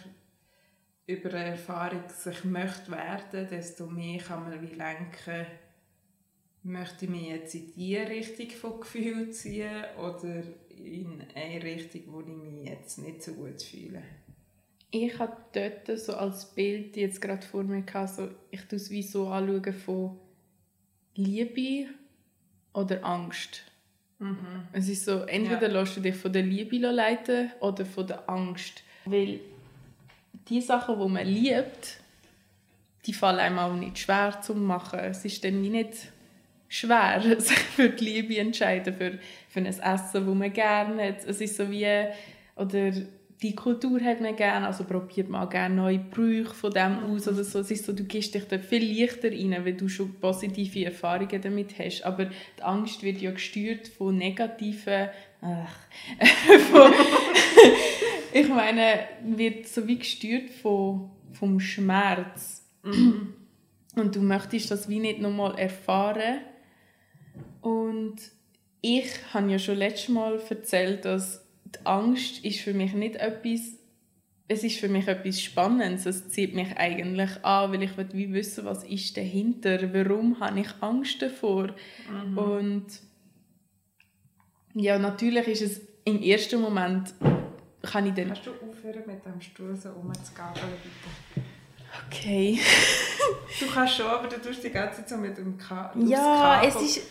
über eine Erfahrung sich möchte werden, desto mehr kann man wie lenken, möchte ich mich jetzt in diese Richtung von Gefühl ziehen oder in eine Richtung, wo ich mich jetzt nicht so gut fühle. Ich habe dort so als Bild jetzt gerade vor mir gehabt, so, ich tue es wie so anschauen von Liebe oder Angst. Mhm. Es ist so, entweder Ja. lässt du dich von der Liebe leiten oder von der Angst. Weil die Sachen, die man liebt, die fallen einem auch nicht schwer zu machen. Es ist dann nicht schwer, sich [LAUGHS] für die Liebe entscheiden, für, für ein Essen, das man gerne hat. Es ist so wie, oder die Kultur hat man gerne, also probiert auch gerne neue Brüche von dem aus oder so. Es ist so, du gehst dich dort viel leichter rein, weil du schon positive Erfahrungen damit hast. Aber die Angst wird ja gesteuert von negativen, ach, [LAUGHS] von, [LAUGHS] ich meine, wird so wie gesteuert von, vom Schmerz. [CLEARS THROAT] Und du möchtest das wie nicht nochmal erfahren. Und ich habe ja schon letztes Mal erzählt, dass die Angst ist für mich nicht etwas, es ist für mich etwas Spannendes. Es zieht mich eigentlich an, weil ich will wie wissen, was ist dahinter, warum habe ich Angst davor. Und ja, natürlich ist es im ersten Moment, kann ich dann... Kannst du aufhören mit dem Stuhl so rumzugabeln, bitte? Okay. Du kannst schon, aber du tust die ganze Zeit so mit dem Ka Ja, es ist.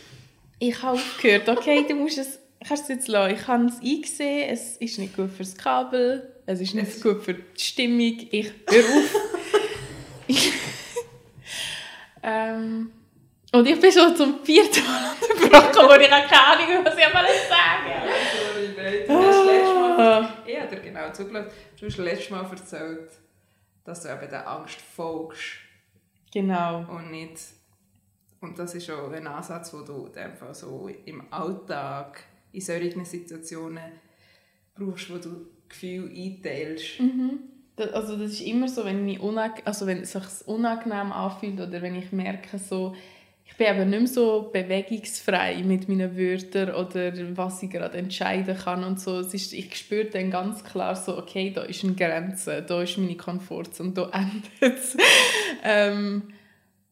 Ich habe aufgehört. Okay, du musst es. Kannst es jetzt lassen. Ich habe es eingesehen. Es ist nicht gut fürs Kabel. Es ist nicht gut für die Stimmung. Ich hör auf. [LAUGHS] ähm, und ich bin schon zum vierten Mal unterbrochen, wo ich habe keine Ahnung was ich mal sagen letztes Mal... Ah. Ich habe dir genau zugelassen. Du hast letztes Mal erzählt, dass du eben der Angst folgst Genau. und nicht... Und das ist auch ein Ansatz, den du einfach so im Alltag, in solchen Situationen brauchst, wo du Gefühle einteilst. Das, also das ist immer so, wenn, unang also wenn es sich unangenehm anfühlt oder wenn ich merke, so, ich bin eben nicht mehr so bewegungsfrei mit meinen Wörtern oder was ich gerade entscheiden kann und so. Es ist, ich spüre dann ganz klar so, okay, da ist eine Grenze, da ist meine Komfortzone, da [LAUGHS] endet es. ähm,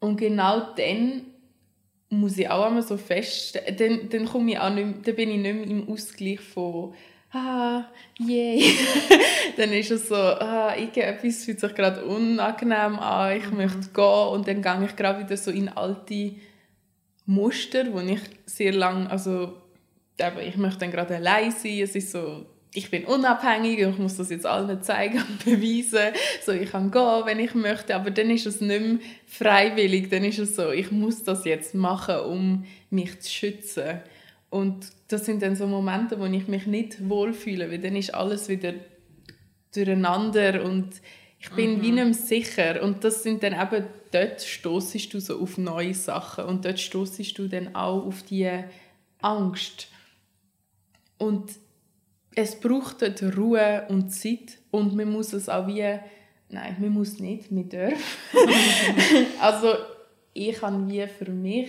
und genau dann muss ich auch einmal so feststellen, dann, dann, komme ich auch nicht, mehr- dann bin ich nicht mehr im Ausgleich von ah, yay. [LAUGHS] dann ist es so, ah, irgendetwas fühlt sich gerade unangenehm an, ich möchte gehen. Und dann gehe ich gerade wieder so in alte Muster, wo ich sehr lang, also eben, ich möchte dann gerade allein sein, es ist so, ich bin unabhängig und ich muss das jetzt allen zeigen und [LAUGHS] beweisen, so ich kann gehen, wenn ich möchte, aber dann ist es nicht mehr freiwillig, dann ist es so, ich muss das jetzt machen, um mich zu schützen. Und das sind dann so Momente, wo ich mich nicht wohlfühle, weil dann ist alles wieder durcheinander und ich bin wie nicht mehr sicher. Und das sind dann eben, dort stoßest du so auf neue Sachen und dort stoßest du dann auch auf die Angst. Und es braucht dort Ruhe und Zeit und man muss es auch wie, nein, man muss nicht, man darf. [LAUGHS] also ich habe wie für mich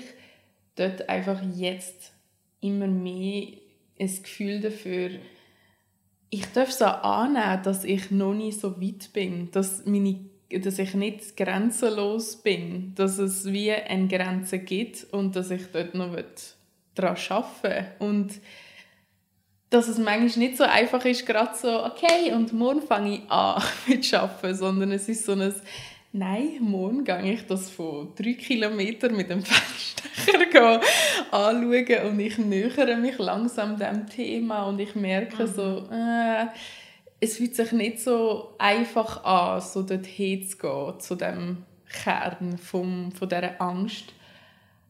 dort einfach jetzt immer mehr ein Gefühl dafür, ich darf es auch annehmen, dass ich noch nicht so weit bin, dass, meine, dass ich nicht grenzenlos bin, dass es wie eine Grenze gibt und dass ich dort noch daran arbeiten will. Und dass es manchmal nicht so einfach ist, gerade so, okay, und morgen fange ich an [LAUGHS] mit Arbeiten, sondern es ist so ein, nein, morgen gehe ich das von drei Kilometern mit dem [LAUGHS] Fenster anschauen und ich nähere mich langsam dem Thema und ich merke so, äh, es fühlt sich nicht so einfach an, so dorthin zu gehen, zu dem Kern vom, von dieser Angst.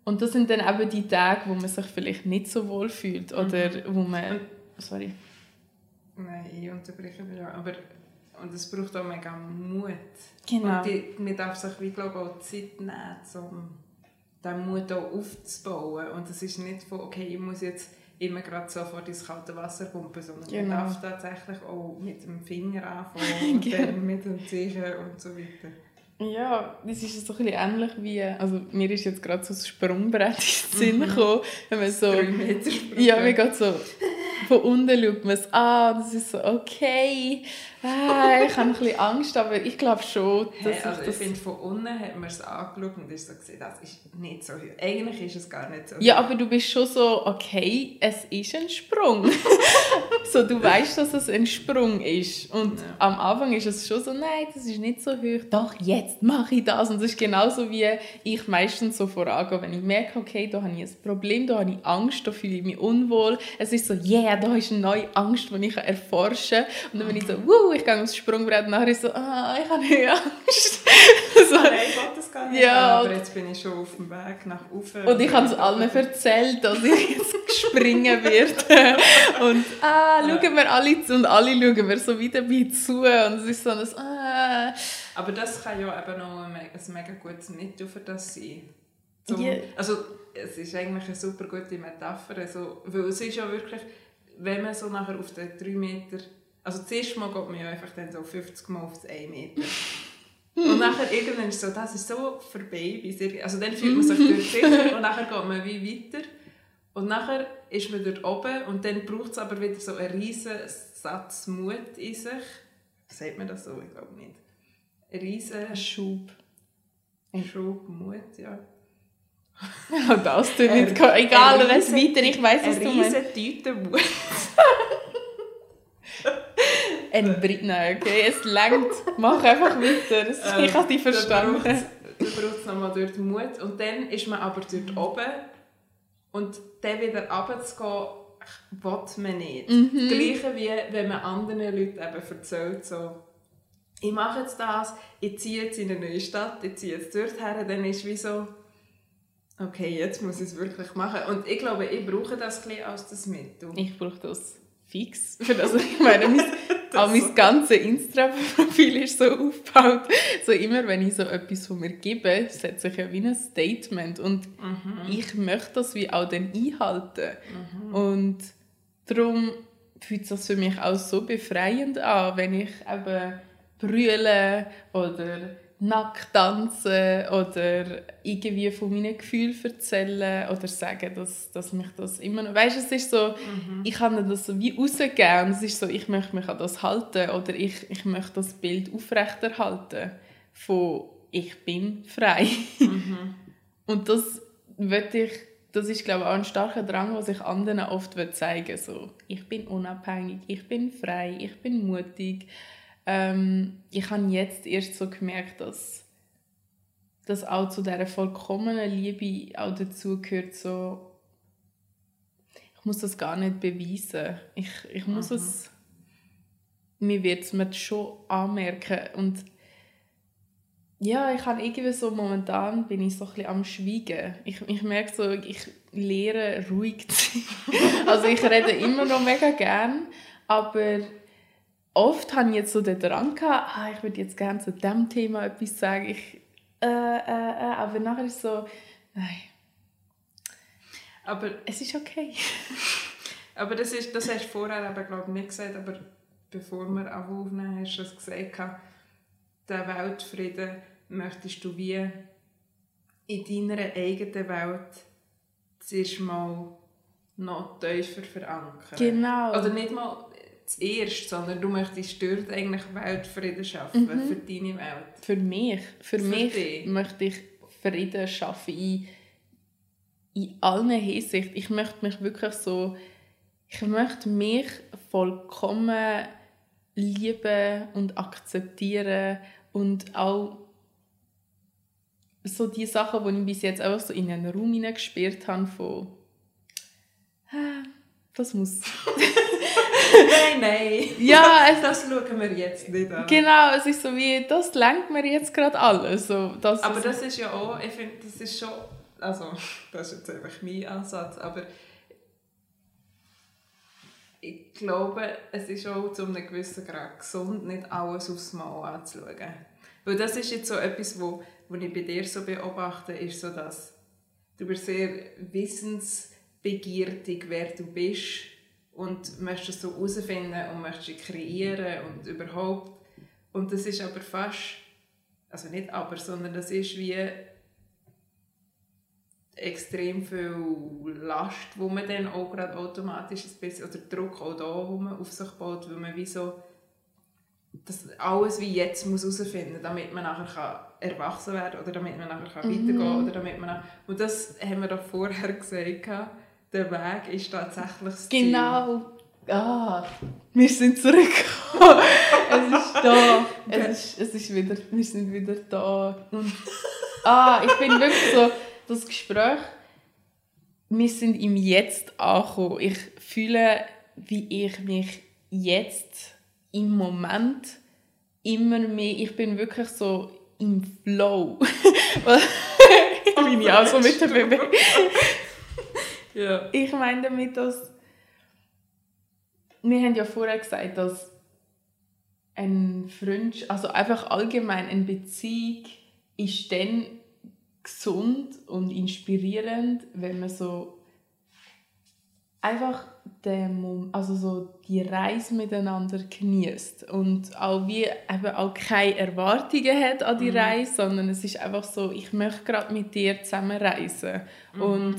Und das sind dann eben die Tage, wo man sich vielleicht nicht so wohl fühlt oder wo man... Sorry. Nein, ich unterbreche mich auch. Aber und es braucht auch mega Mut. Genau. Und die, man darf sich, wie glaube auch Zeit nehmen, um diesen Mut auch aufzubauen. Und es ist nicht von, okay, ich muss jetzt immer gerade sofort ins kalte Wasser pumpen, sondern Genau. man darf tatsächlich auch mit dem Finger anfangen [LAUGHS] und Genau. dann mit dem Zeichen und so weiter. Ja, das ist so ein bisschen ähnlich wie... Also mir ist jetzt gerade so ein Sprungbrett ins Sinn gekommen, wenn man so... Ja, mir geht so... [LAUGHS] Von unten schaut man es an, das ist so okay. Ah, ich habe ein bisschen Angst, aber ich glaube schon, dass Hey, also ich ich das... finde, von unten hat man es angeschaut und ist so gesehen, das ist nicht so hoch. Eigentlich ist es gar nicht so Ja, hoch. aber du bist schon so, okay, es ist ein Sprung. [LAUGHS] so, du weißt, dass es ein Sprung ist. Und Ja. am Anfang ist es schon so, nein, das ist nicht so hoch. Doch, jetzt mache ich das. Und das ist genauso wie ich meistens so vorangehe. Wenn ich merke, okay, da habe ich ein Problem, da habe ich Angst, da fühle ich mich unwohl. Es ist so, yeah, da ist eine neue Angst, die ich erforschen kann. Und dann bin ich so, wuh, ich gehe aufs Sprungbrett und nachher ist so, ah, ich habe nicht Angst. [LAUGHS] so. Nein, ich wollte das gar nicht. Ja, aber jetzt bin ich schon auf dem Weg nach oben. Und ich habe es allen erzählt, dass ich jetzt [LAUGHS] springen werde. Und ah, schauen wir alle zu und alle schauen mir so wieder bei zu. Und es ist so ein ah. Aber das kann ja eben noch ein, me- ein mega gutes Mittel für das sein. Zum, Ja. Also es ist eigentlich eine super gute Metapher, also, weil es ist ja wirklich, wenn man so nachher auf den 3 Meter, also zuerst mal geht man ja einfach dann so 50 Mal auf das 1 Meter. Und nachher irgendwann ist so, das ist so für Babys. Also dann fühlt man sich dort sicher und nachher geht man wie weiter. Und nachher ist man dort oben und dann braucht es aber wieder so einen riesen Satz Mut in sich. Sagt man das so? Ich glaube nicht. Ein riesen Ein Schub. Schub Mut, ja. [LAUGHS] Und das tut nicht. Egal, wenn es weiter, ich weiß, was Eine du meinst. riesen Tüte Mut. [LAUGHS] Ein Britney, okay? Es längt. Mach einfach weiter. Ich habe dich verstanden. Dann braucht es nochmal dort Mut. Und dann ist man aber dort oben. Und dann wieder runterzugehen, will man nicht. Mhm. Gleiche wie wenn man anderen Leuten eben erzählt, so, ich mache jetzt das, ich ziehe jetzt in eine neue Stadt, ich ziehe jetzt dort her, dann ist wie so, okay, jetzt muss ich es wirklich machen. Und ich glaube, ich brauche das ein bisschen als das Mittel. Ich brauche das fix. Für das, ich meine, mein, auch mein ganzes Insta-Profil ist so aufgebaut. So immer, wenn ich so etwas von mir gebe, setze ich ja wie ein Statement. Und ich möchte das wie auch dann einhalten. Und darum fühlt sich das für mich auch so befreiend an, wenn ich eben brülle oder nackt tanze oder irgendwie von meinen Gefühlen erzähle oder sagen, dass, dass mich das immer noch... Weißt du, es ist so, ich kann das so wie rausgeben es ist so, ich möchte mich an das halten oder ich, ich möchte das Bild aufrechterhalten von ich bin frei. [LAUGHS] und das ich, das ist glaube ich auch ein starker Drang, was ich anderen oft will zeigen so, ich bin unabhängig, ich bin frei, ich bin mutig. Ähm, ich habe jetzt erst so gemerkt, dass das auch zu dieser vollkommenen Liebe auch dazugehört, so ich muss das gar nicht beweisen. Ich, ich muss es, mir wird es mir schon anmerken und ja, ich habe irgendwie so, momentan bin ich so ein bisschen am Schweigen. Ich, ich merke so, ich lehre ruhig [LAUGHS] zu sein. Also ich rede immer noch mega gern, aber oft habe ich jetzt so den Drang gehabt, ah, ich würde jetzt gerne zu diesem Thema etwas sagen. Ich, äh, äh, äh, aber nachher ist so, nein, Aber es ist okay. [LAUGHS] Aber das, ist, das hast du vorher eben, glaub, ich, nicht gesagt, aber bevor wir aufnehmen, hast du es gesagt, den Weltfrieden möchtest du wie in deiner eigenen Welt zuerst mal noch tiefer verankern. Genau. Oder nicht mal zuerst, sondern du möchtest dort eigentlich Weltfrieden schaffen Mhm. für deine Welt. Für mich, für, Für mich dich. möchte ich Frieden schaffen in, in allen Hinsichten. Ich möchte mich wirklich so, ich möchte mich vollkommen lieben und akzeptieren und auch so die Sachen, die ich bis jetzt einfach so in einen Raum hineingespielt habe von «Ah, das muss [LAUGHS] nein, nein. ja es Das schauen wir jetzt nicht an. Genau, es ist so wie, das lenkt mir jetzt gerade alles. So, das Aber ist- das ist ja auch, ich finde, das ist schon, also, das ist jetzt einfach mein Ansatz, aber ich glaube, es ist auch zu einem gewissen Grad gesund, nicht alles aufs Mal anzuschauen. Weil das ist jetzt so etwas, wo, wo ich bei dir so beobachte, ist so, dass du bist sehr wissensbegierig, wer du bist und möchtest es so herausfinden und möchtest es kreieren und überhaupt. Und das ist aber fast also nicht aber, sondern das ist wie extrem viel Last, wo man dann auch gerade automatisch ein bisschen, oder Druck auch da, wo man auf sich baut, weil man wie so dass alles wie jetzt muss herausfinden, damit man nachher kann erwachsen werden oder damit man nachher kann Mhm. weitergehen oder damit man nach- und das haben wir doch vorher [LAUGHS] gesagt, der Weg ist tatsächlich das Ziel. Genau. Ah, wir sind zurückgekommen. [LAUGHS] es ist da. Es ist, es ist wieder, wir sind wieder da. Und, ah, ich bin wirklich so, das Gespräch, wir sind im Jetzt angekommen. Ich fühle, wie ich mich jetzt im Moment immer mehr, ich bin wirklich so im Flow. [LAUGHS] bin ich auch so mit dem Baby. Ja. Ich meine damit, dass wir haben ja vorher gesagt, dass ein Freund, also einfach allgemein eine Beziehung ist dann gesund und inspirierend, wenn man so einfach den, also so die Reise miteinander genießt und auch wie eben auch keine Erwartungen hat an die Reise, sondern es ist einfach so, ich möchte gerade mit dir zusammen reisen und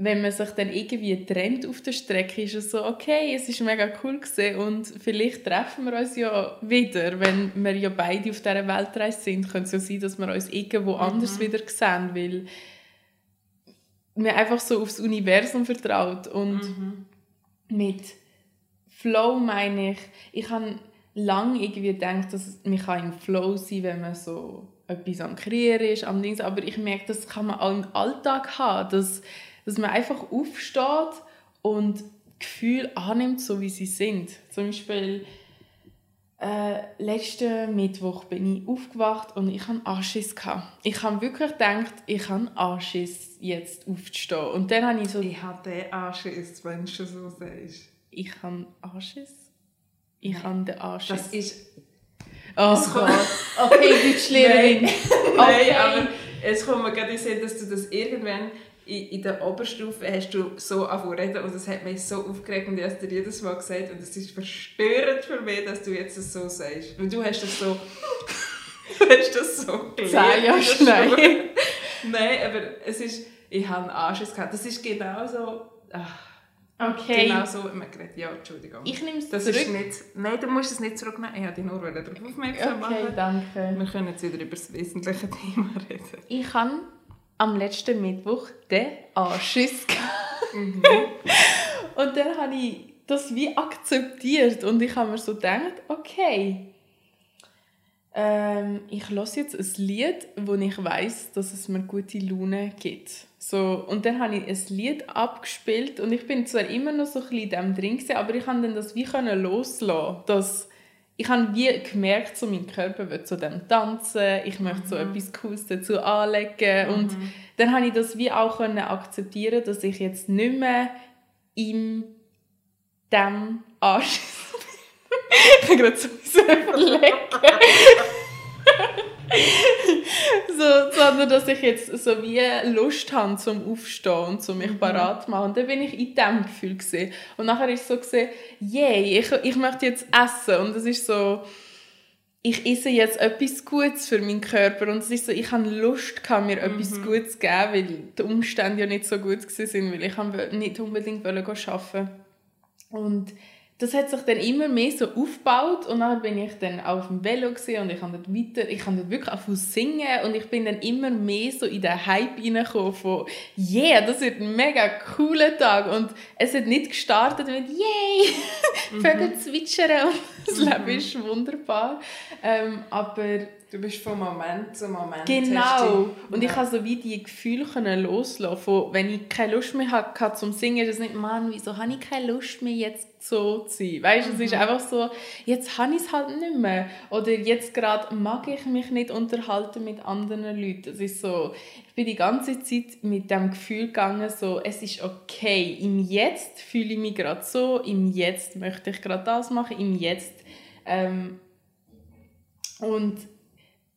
wenn man sich dann irgendwie trennt auf der Strecke, ist es so, okay, es ist mega cool gewesen und vielleicht treffen wir uns ja wieder, wenn wir ja beide auf dieser Weltreise sind, könnte es ja sein, dass wir uns irgendwo anders wieder sehen, weil man einfach so aufs Universum vertraut. Und mit Flow meine ich, ich habe lange irgendwie gedacht, dass man kann im Flow sein wenn man so etwas am Kreieren ist, am Dings, aber ich merke, das kann man auch im Alltag haben, dass, dass man einfach aufsteht und Gefühle annimmt, so wie sie sind. Zum Beispiel äh, letzten Mittwoch bin ich aufgewacht und ich hatte Anschiss. Ich habe wirklich gedacht, ich habe Anschiss, jetzt aufzustehen. Und dann habe ich so Ich hatte den Anschiss, wenn du so sagst. ich habe Anschiss. Ich habe den Anschiss. Das ist... oh es kommt- Gott. Okay, Deutschlehrerin. [LAUGHS] Nein, Okay. aber es kommt mir gerade in Sinn, dass du das irgendwann in, in der Oberstufe hast du so angefangen reden und das hat mich so aufgeregt und ich habe es dir jedes Mal gesagt und es ist verstörend für mich, dass du jetzt das so sagst. Weil du hast das so... [LAUGHS] du hast das so der schnell. [LAUGHS] Nein, aber es ist... Ich habe einen Anschiss gehabt. Das ist genau so... Ach, Okay. Genau so hat man geredet. Ja, Entschuldigung. Ich nehme es zurück. ist nicht... Nein, du musst es nicht zurücknehmen. Ich wollte dich nur darauf aufmerksam Okay, machen. danke. Wir können jetzt wieder über das wesentliche [LAUGHS] Thema reden. Ich habe am letzten Mittwoch den Anschiss. Mhm. [LAUGHS] Und dann habe ich das wie akzeptiert und ich habe mir so gedacht, okay, ähm, ich höre jetzt ein Lied, wo ich weiß, dass es mir gute Laune gibt. So, und dann habe ich ein Lied abgespielt und ich bin zwar immer noch so ein bisschen in dem drin, gewesen, aber ich konnte dann das wie können loslassen, dass ich habe wie gemerkt, so mein Körper will zu dem tanzen, ich möchte so etwas Cooles dazu anlegen. Und dann habe ich das wie auch können akzeptieren, dass ich jetzt nicht mehr in dem Arsch [LAUGHS] ich habe gerade so überlegen. [LAUGHS] [LAUGHS] so, sondern dass ich jetzt so wie Lust habe zum Aufstehen und zum mich parat zu machen. Und dann bin ich in diesem Gefühl gesehen. Und nachher ist so gesehen, yay, ich, ich möchte jetzt essen. Und es ist so, ich esse jetzt etwas Gutes für meinen Körper. Und es ist so, ich habe Lust, gehabt, mir etwas Gutes zu geben, weil die Umstände ja nicht so gut waren, weil ich nicht unbedingt arbeiten wollte. Und das hat sich dann immer mehr so aufgebaut und dann bin ich dann auf dem Velo und ich habe dort weiter, ich habe dort wirklich zu singen und ich bin dann immer mehr so in den Hype reingekommen von «Yeah, das wird ein mega cooler Tag» und es hat nicht gestartet mit «Yay, [LAUGHS] Vögel zwitschern und das Leben ist wunderbar». Ähm, aber Du bist von Moment zu Moment. Genau. Und ich Ja. konnte so wie die Gefühle können loslassen. Von, wenn ich keine Lust mehr hatte zum Singen, ist es nicht, Mann, wieso habe ich keine Lust mehr, jetzt so zu sein? Weißt du, es ist einfach so, jetzt habe ich es halt nicht mehr. Oder jetzt gerade mag ich mich nicht unterhalten mit anderen Leuten. Es ist so, ich bin die ganze Zeit mit dem Gefühl gegangen, so, es ist okay. Im Jetzt fühle ich mich gerade so, im Jetzt möchte ich gerade das machen, im Jetzt. Ähm, und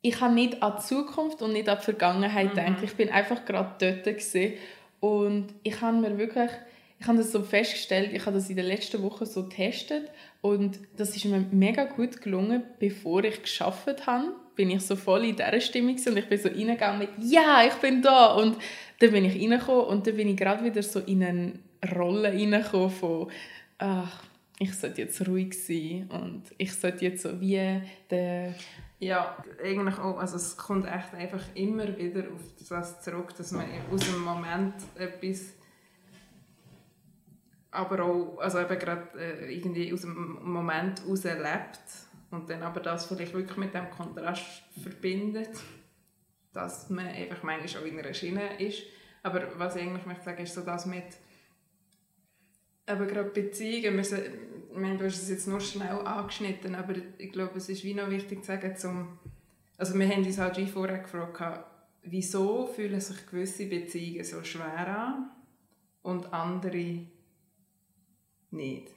ich habe nicht an die Zukunft und nicht an die Vergangenheit gedacht. Ich bin einfach gerade dort gewesen. und ich habe mir wirklich, ich habe das so festgestellt, ich habe das in den letzten Wochen so getestet und das ist mir mega gut gelungen, bevor ich geschafft habe, bin ich so voll in dieser Stimmung und ich bin so reingegangen mit «Ja, ich bin da!» und dann bin ich reingekommen und dann bin ich gerade wieder so in eine Rolle reingekommen von «Ach, ich sollte jetzt ruhig sein und ich sollte jetzt so wie der Ja, eigentlich auch. Also es kommt echt einfach immer wieder auf das zurück, dass man aus dem Moment etwas aber auch, also eben gerade äh, irgendwie aus dem Moment heraus lebt und dann aber das vielleicht wirklich mit dem Kontrast verbindet, dass man einfach manchmal auch in einer Schiene ist. Aber was ich eigentlich möchte sagen, ist so das mit aber gerade Beziehungen, wir, ich meine, du hast es jetzt nur schnell angeschnitten, aber ich glaube, es ist wie noch wichtig zu sagen, zum, also wir haben uns halt wie vorher gefragt, wieso fühlen sich gewisse Beziehungen so schwer an und andere nicht?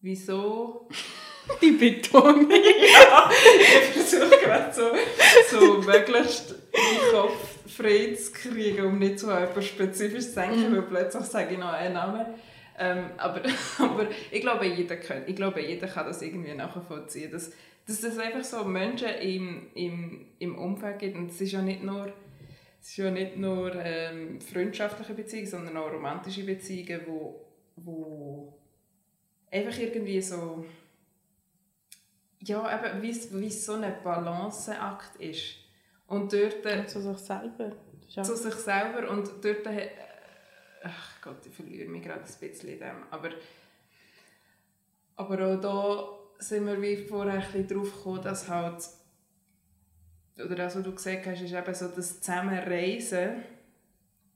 Wieso? [LAUGHS] die Betonung. [LAUGHS] ja, ich versuche gerade so, so möglichst meinen Kopf frei zu kriegen, um nicht so etwas spezifisch zu denken, weil plötzlich sage ich noch einen Namen. Ähm, aber, [LAUGHS] aber ich glaube, jeder kann, ich glaube, jeder kann das irgendwie nachvollziehen, dass, dass es einfach so Menschen im, im, im Umfeld gibt und es ist ja nicht nur es ist ja nicht nur ähm, freundschaftliche Beziehungen, sondern auch romantische Beziehungen, wo, wo einfach irgendwie so ja, eben, wie es, wie so ein Balanceakt ist. Und dort äh, zu sich selber. Zu sich selber und dort ach Gott, ich verliere mich gerade ein bisschen in dem. Aber, aber auch da sind wir wie vorher ein drauf gekommen, dass halt oder das, was du gesagt hast, ist eben so das Zusammenreisen,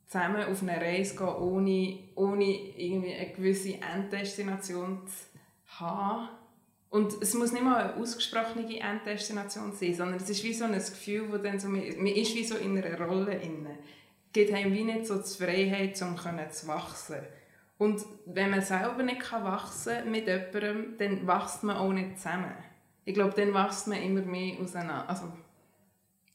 zusammen auf eine Reise gehen, ohne, ohne irgendwie eine gewisse Enddestination zu haben. Und es muss nicht mal eine ausgesprochene Enddestination sein, sondern es ist wie so ein Gefühl, wo dann so, man ist wie so in einer Rolle inne. Gibt einem wie nicht so die Freiheit, um zu wachsen. Und wenn man selber nicht kann wachsen mit jemandem, dann wächst man auch nicht zusammen. Ich glaube, dann wächst man immer mehr auseinander. Also,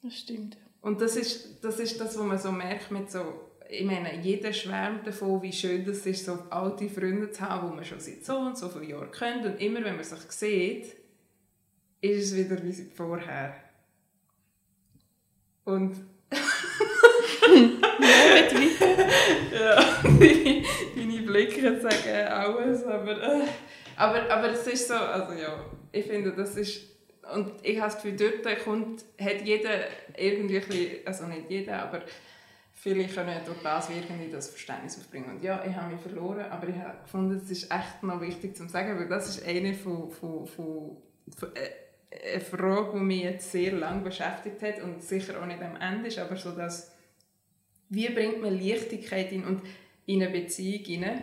Das stimmt. und das ist, das ist das, was man so merkt mit so, ich meine, jeder schwärmt davon, wie schön das ist, so alte Freunde zu haben, die man schon seit so und so vielen Jahren kennt. Und immer, wenn man sich sieht, ist es wieder wie vorher. Und [LAUGHS] [LAUGHS] ja, deine, Blicke sagen alles, aber, äh, aber, aber es ist so, also ja, ich finde, das ist, und ich habe das Gefühl, dort kommt, hat jeder irgendwie also nicht jeder, aber viele können durch das wie irgendwie das Verständnis aufbringen. Und ja, ich habe mich verloren, aber ich habe gefunden, es ist echt noch wichtig zu sagen, weil das ist eine von, von, von, von äh, eine Frage, die mich jetzt sehr lange beschäftigt hat und sicher auch nicht am Ende ist, aber so, dass wie bringt man Leichtigkeit in, und in eine Beziehung rein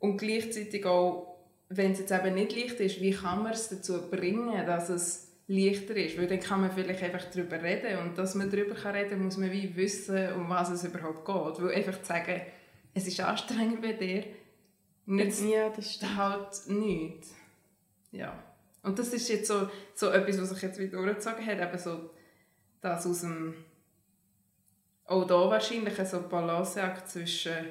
und gleichzeitig auch, wenn es jetzt eben nicht leicht ist, wie kann man es dazu bringen, dass es leichter ist, weil dann kann man vielleicht einfach darüber reden und dass man darüber kann reden muss man wie wissen, um was es überhaupt geht, weil einfach zu sagen, es ist anstrengend bei dir, nützt Ja, das stimmt. halt nichts. Ja. Und das ist jetzt so, so etwas, was sich jetzt wieder durchgezogen hat, eben so das aus dem auch da wahrscheinlich so ein Balanceakt zwischen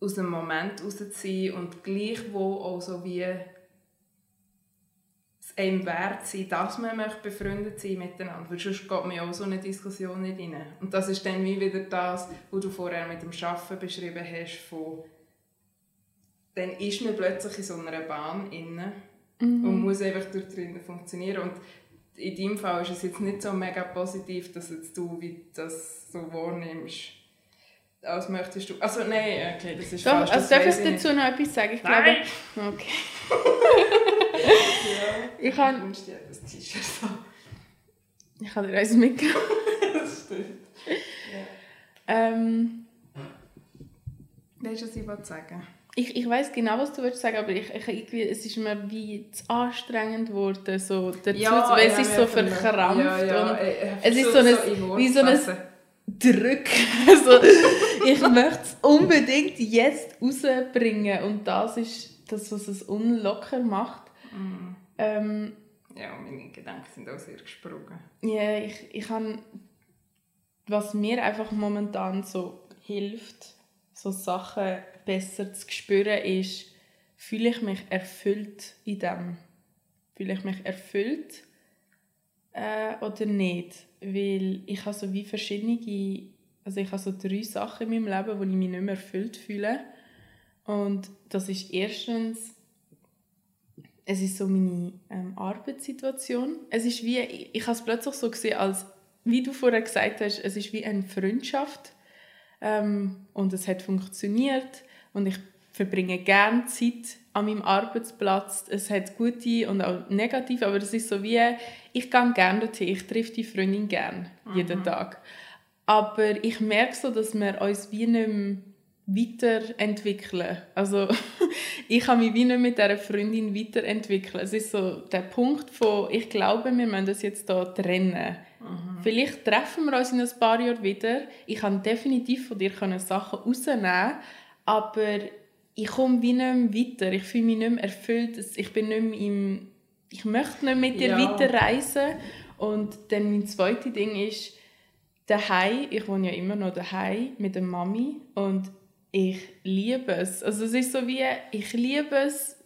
aus dem Moment rausziehen und gleichwohl auch so wie es einem wert sein, dass man möchte befreundet sein miteinander, weil sonst geht man ja auch so eine Diskussion nicht rein. Und das ist dann wie wieder das, was du vorher mit dem Schaffen beschrieben hast, von dann ist man plötzlich in so einer Bahn inne und muss einfach dort drinnen funktionieren. Und in deinem Fall ist es jetzt nicht so mega positiv, dass jetzt du wie das so wahrnimmst. Als möchtest du... Also nein, okay, das ist Doch, falsch. also das darf ich dazu noch etwas sagen? Ich Nein! glaube, okay. Ja. [LAUGHS] Ich habe Du wünschst dir das T-Shirt so. ich habe dir eins mitgenommen. [LAUGHS] das stimmt. Ähm, Weißt du, was ich wollte sagen ich, ich weiß genau, was du willst sagen, aber ich, ich, irgendwie, es ist mir wie zu anstrengend geworden, so dazu, weil es ist so verkrampft Ja, ja, und es ist so ein- in Worte wie so ein-. Druck. [LAUGHS] Also, ich möchte es unbedingt jetzt rausbringen und das ist das, was es unlocker macht. Mhm. Ähm, Ja, meine Gedanken sind auch sehr gesprungen. Ja, ich, ich kann, was mir einfach momentan so hilft, so Sachen besser zu spüren, ist, fühle ich mich erfüllt in dem? Fühle ich mich erfüllt äh, oder nicht? Weil ich habe so wie verschiedene, also ich habe so drei Sachen in meinem Leben, wo ich mich nicht mehr erfüllt fühle. Und das ist erstens, es ist so meine ähm, Arbeitssituation. Es ist wie, ich, habe es plötzlich so gesehen, als, wie du vorher gesagt hast, es ist wie eine Freundschaft. Ähm, und es hat funktioniert. Und ich verbringe gerne Zeit an meinem Arbeitsplatz. Es hat gute und auch negative, aber es ist so wie, ich gehe gerne dorthin, ich treffe die Freundin gerne, jeden Mhm. Tag. Aber ich merke so, dass wir uns wie nicht mehr weiterentwickeln. Also [LAUGHS] ich kann mich wie nicht mit dieser Freundin weiterentwickeln. Es ist so der Punkt von, ich glaube, wir müssen das jetzt hier trennen. Vielleicht treffen wir uns in ein paar Jahren wieder. Ich kann definitiv von dir Sachen rausnehmen, aber ich komme wie nicht mehr weiter. Ich fühle mich nicht mehr erfüllt. Ich bin nicht mehr im... Ich möchte nicht mit dir Ja. weiterreisen. Und dann mein zweites Ding ist, daheim, ich wohne ja immer noch daheim mit der Mami und ich liebe es. Also es ist so wie, ich liebe es,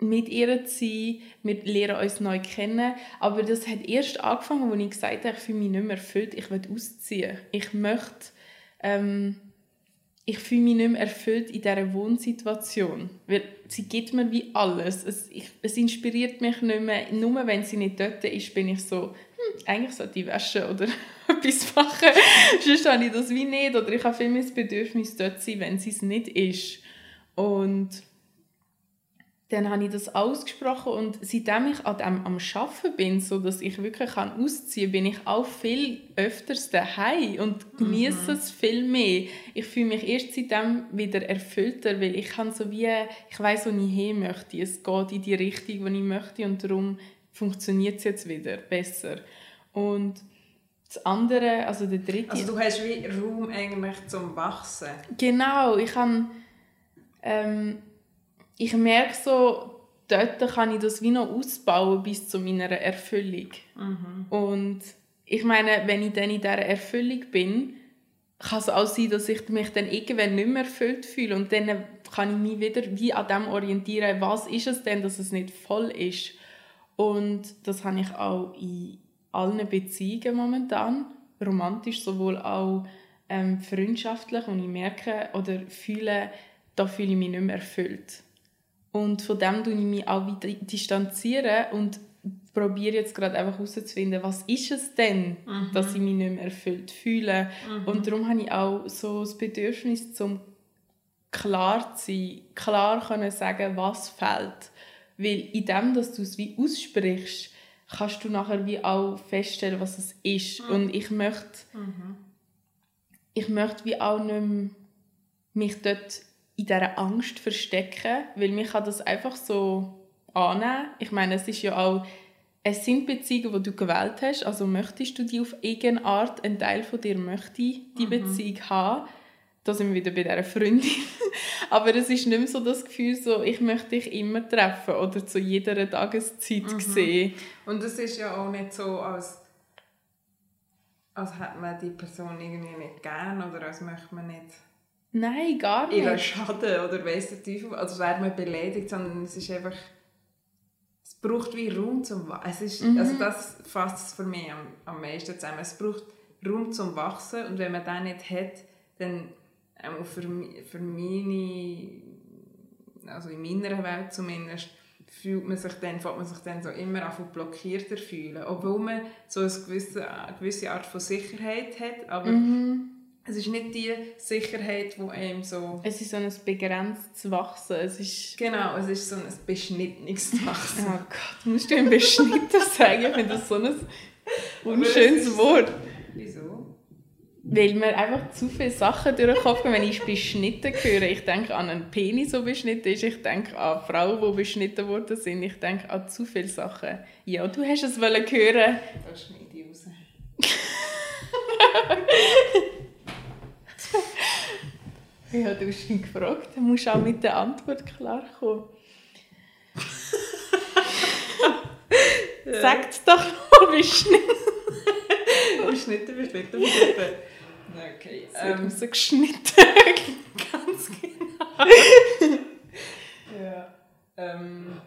mit ihr zu sein, wir lernen uns neu kennen, aber das hat erst angefangen, als ich gesagt habe, ich fühle mich nicht mehr erfüllt, ich will ausziehen. Ich möchte, ähm, ich fühle mich nicht mehr erfüllt in dieser Wohnsituation, weil sie gibt mir wie alles. Es, ich, es inspiriert mich nicht mehr, nur wenn sie nicht dort ist, bin ich so, hm, eigentlich sollte ich waschen oder [LAUGHS] etwas machen, [LAUGHS] sonst habe ich das wie nicht oder ich habe viel mehr das Bedürfnis dort zu sein, wenn sie es nicht ist. Und dann habe ich das ausgesprochen und seitdem ich an dem am Arbeiten bin, so dass ich wirklich kann ausziehen kann, bin ich auch viel öfters daheim und genieße es viel mehr. Ich fühle mich erst seitdem wieder erfüllter, weil ich kann so wie, ich weiß, wo ich hin möchte. Es geht in die Richtung, wo ich möchte und darum funktioniert es jetzt wieder besser. Und das andere, also der dritte... Also du hast wie Raum eigentlich zum Wachsen. Genau, ich kann ähm, ich merke so, dort kann ich das wie noch ausbauen bis zu meiner Erfüllung. Und ich meine, wenn ich dann in dieser Erfüllung bin, kann es auch sein, dass ich mich dann irgendwann nicht mehr erfüllt fühle und dann kann ich mich wieder wie an dem orientieren, was ist es denn, dass es nicht voll ist. Und das habe ich auch in allen Beziehungen momentan, romantisch sowohl auch ähm, freundschaftlich, und ich merke oder fühle, da fühle ich mich nicht mehr erfüllt. Und von dem tue ich mich auch wieder distanzieren und probiere jetzt gerade einfach herauszufinden, was ist es denn, dass ich mich nicht mehr erfüllt fühle. Und darum habe ich auch so das Bedürfnis, zum klar zu sein, klar können sagen, was fehlt. Weil in dem, dass du es wie aussprichst, kannst du nachher wie auch feststellen, was es ist. Und ich möchte, ich möchte wie auch nicht mehr mich dort in dieser Angst verstecken, weil mich kann das einfach so annehmen. Ich meine, es ist ja auch, es sind Beziehungen, die du gewählt hast, also möchtest du die auf irgendeine Art, ein Teil von dir möchte die Beziehung haben. Da sind wir wieder bei dieser Freundin. [LAUGHS] Aber es ist nicht mehr so das Gefühl, so, ich möchte dich immer treffen oder zu jeder Tageszeit sehen. Und es ist ja auch nicht so, als, als hätte man die Person irgendwie nicht gern oder als möchte man nicht Nein, gar nicht. schaden oder weiss der Teufel, also wäre man beleidigt, sondern es ist einfach, es braucht wie Raum zum Wachsen. Es ist, Mhm. also das fasst es für mich am, am meisten zusammen. Es braucht Raum zum Wachsen und wenn man den nicht hat, dann auch für, für meine, also in meiner Welt zumindest, fühlt man sich dann, fängt man sich dann so immer an blockierter fühlen, obwohl man so eine gewisse, eine gewisse Art von Sicherheit hat, aber Mhm. Es ist nicht die Sicherheit, die einem so... Es ist so ein begrenztes Wachsen. Es ist Genau, es ist so ein beschnittenes Wachsen. Oh Gott, musst du im Beschnitter [LAUGHS] sagen? Ich finde das so ein es unschönes Wort. Wieso? Weil mir einfach zu viele Sachen durch den Kopf gehen, wenn ich beschnitten höre. Ich denke an einen Penis, der beschnitten ist. Ich denke an Frauen, die beschnitten worden sind. Ich denke an zu viele Sachen. Ja, du hast es wollen hören. Da schneide ich raus. [LAUGHS] Ja, du hast ihn gefragt. Dann musst du auch mit der Antwort klarkommen. Sag's doch mal, beschnitten. Beschnitten, beschnitten, beschnitten. Okay. Es wird Ähm, rausgeschnitten. [LAUGHS] ganz genau. ja. Ähm,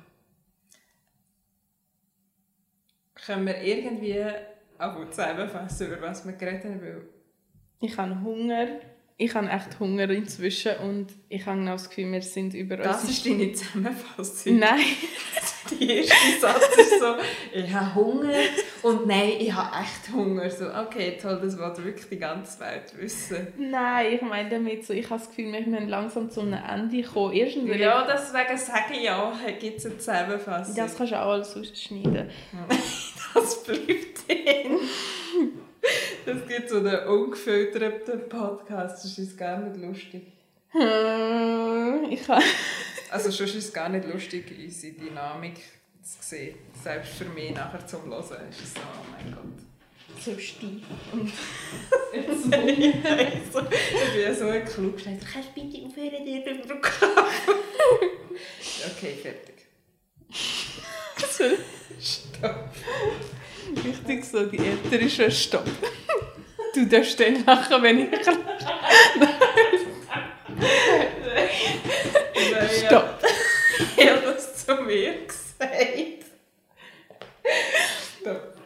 können wir irgendwie auch zusammenfassen, über was wir geredet haben? Ich habe Hunger ich habe echt Hunger inzwischen und ich habe genau das Gefühl, wir sind über Das ist deine Zusammenfassung. Nein, [LAUGHS] Der erste Satz ist so, ich habe Hunger und nein, ich habe echt Hunger. So, okay, toll, das wollte wirklich die ganze Welt wissen. nein, ich meine damit so, ich habe das Gefühl, wir müssen langsam zu einem Ende kommen. Erstens, Ja, deswegen sage ich ja, gibt es eine Zusammenfassung. das kannst du auch alles ausschneiden. [LAUGHS] Das bleibt drin. [LAUGHS] Das gibt so einen ungefilterten Podcast, das ist gar nicht lustig. Hm, Ich habe... Also schon ist es gar nicht lustig, unsere Dynamik zu sehen. Selbst für mich nachher zum Hören ist es so, oh mein Gott. so steif und [LAUGHS] so, ich bin ja so ein Klugscheißer. Kannst du bitte aufhören, dir Den Druck Okay, fertig. [LAUGHS] Stopp. Richtig so, die ältere Schwester. Du darfst dann lachen, wenn ich Nein, [LAUGHS] Stopp. Ich habe das zu mir gesagt. Stopp.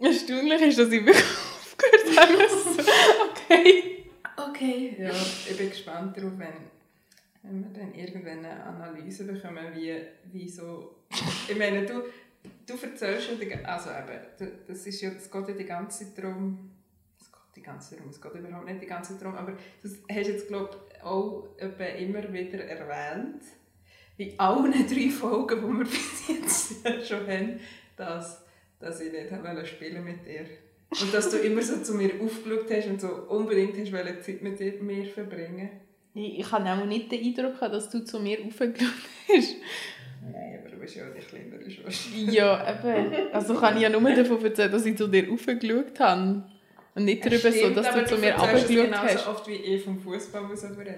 Erstaunlich ist, dass ich wirklich [LAUGHS] aufgehört habe. Okay. Okay. Ja, ich bin gespannt darauf, wenn, wenn wir dann irgendwann eine Analyse bekommen, wie, wie so... Ich meine, du, du erzählst ja... Also eben, du- das ist ja... Es geht ja die ganze Zeit darum... Es geht die ganze Zeit darum, es geht überhaupt nicht die ganze Zeit darum, aber das hast du jetzt, glaube ich, auch immer wieder erwähnt. In allen [LAUGHS] drei Folgen, die wir [LAUGHS] bis jetzt schon haben, dass, dass ich nicht wollte spielen mit dir. Und dass du immer so zu mir aufgeschaut hast und so unbedingt hast wollen Zeit mit mir verbringen. Ich, ich habe auch nicht den Eindruck, dass du zu mir [LAUGHS] aufgeschaut hast. Bist ja die kleinere Schwester. Ja, eben. Also kann ich ja nur davon erzählen, dass ich zu dir aufgeschaut habe. Und nicht darüber so, Stimmt, dass aber du zu mir runtergeschaut genauso hast. oft wie ich vom Fußball muss reden.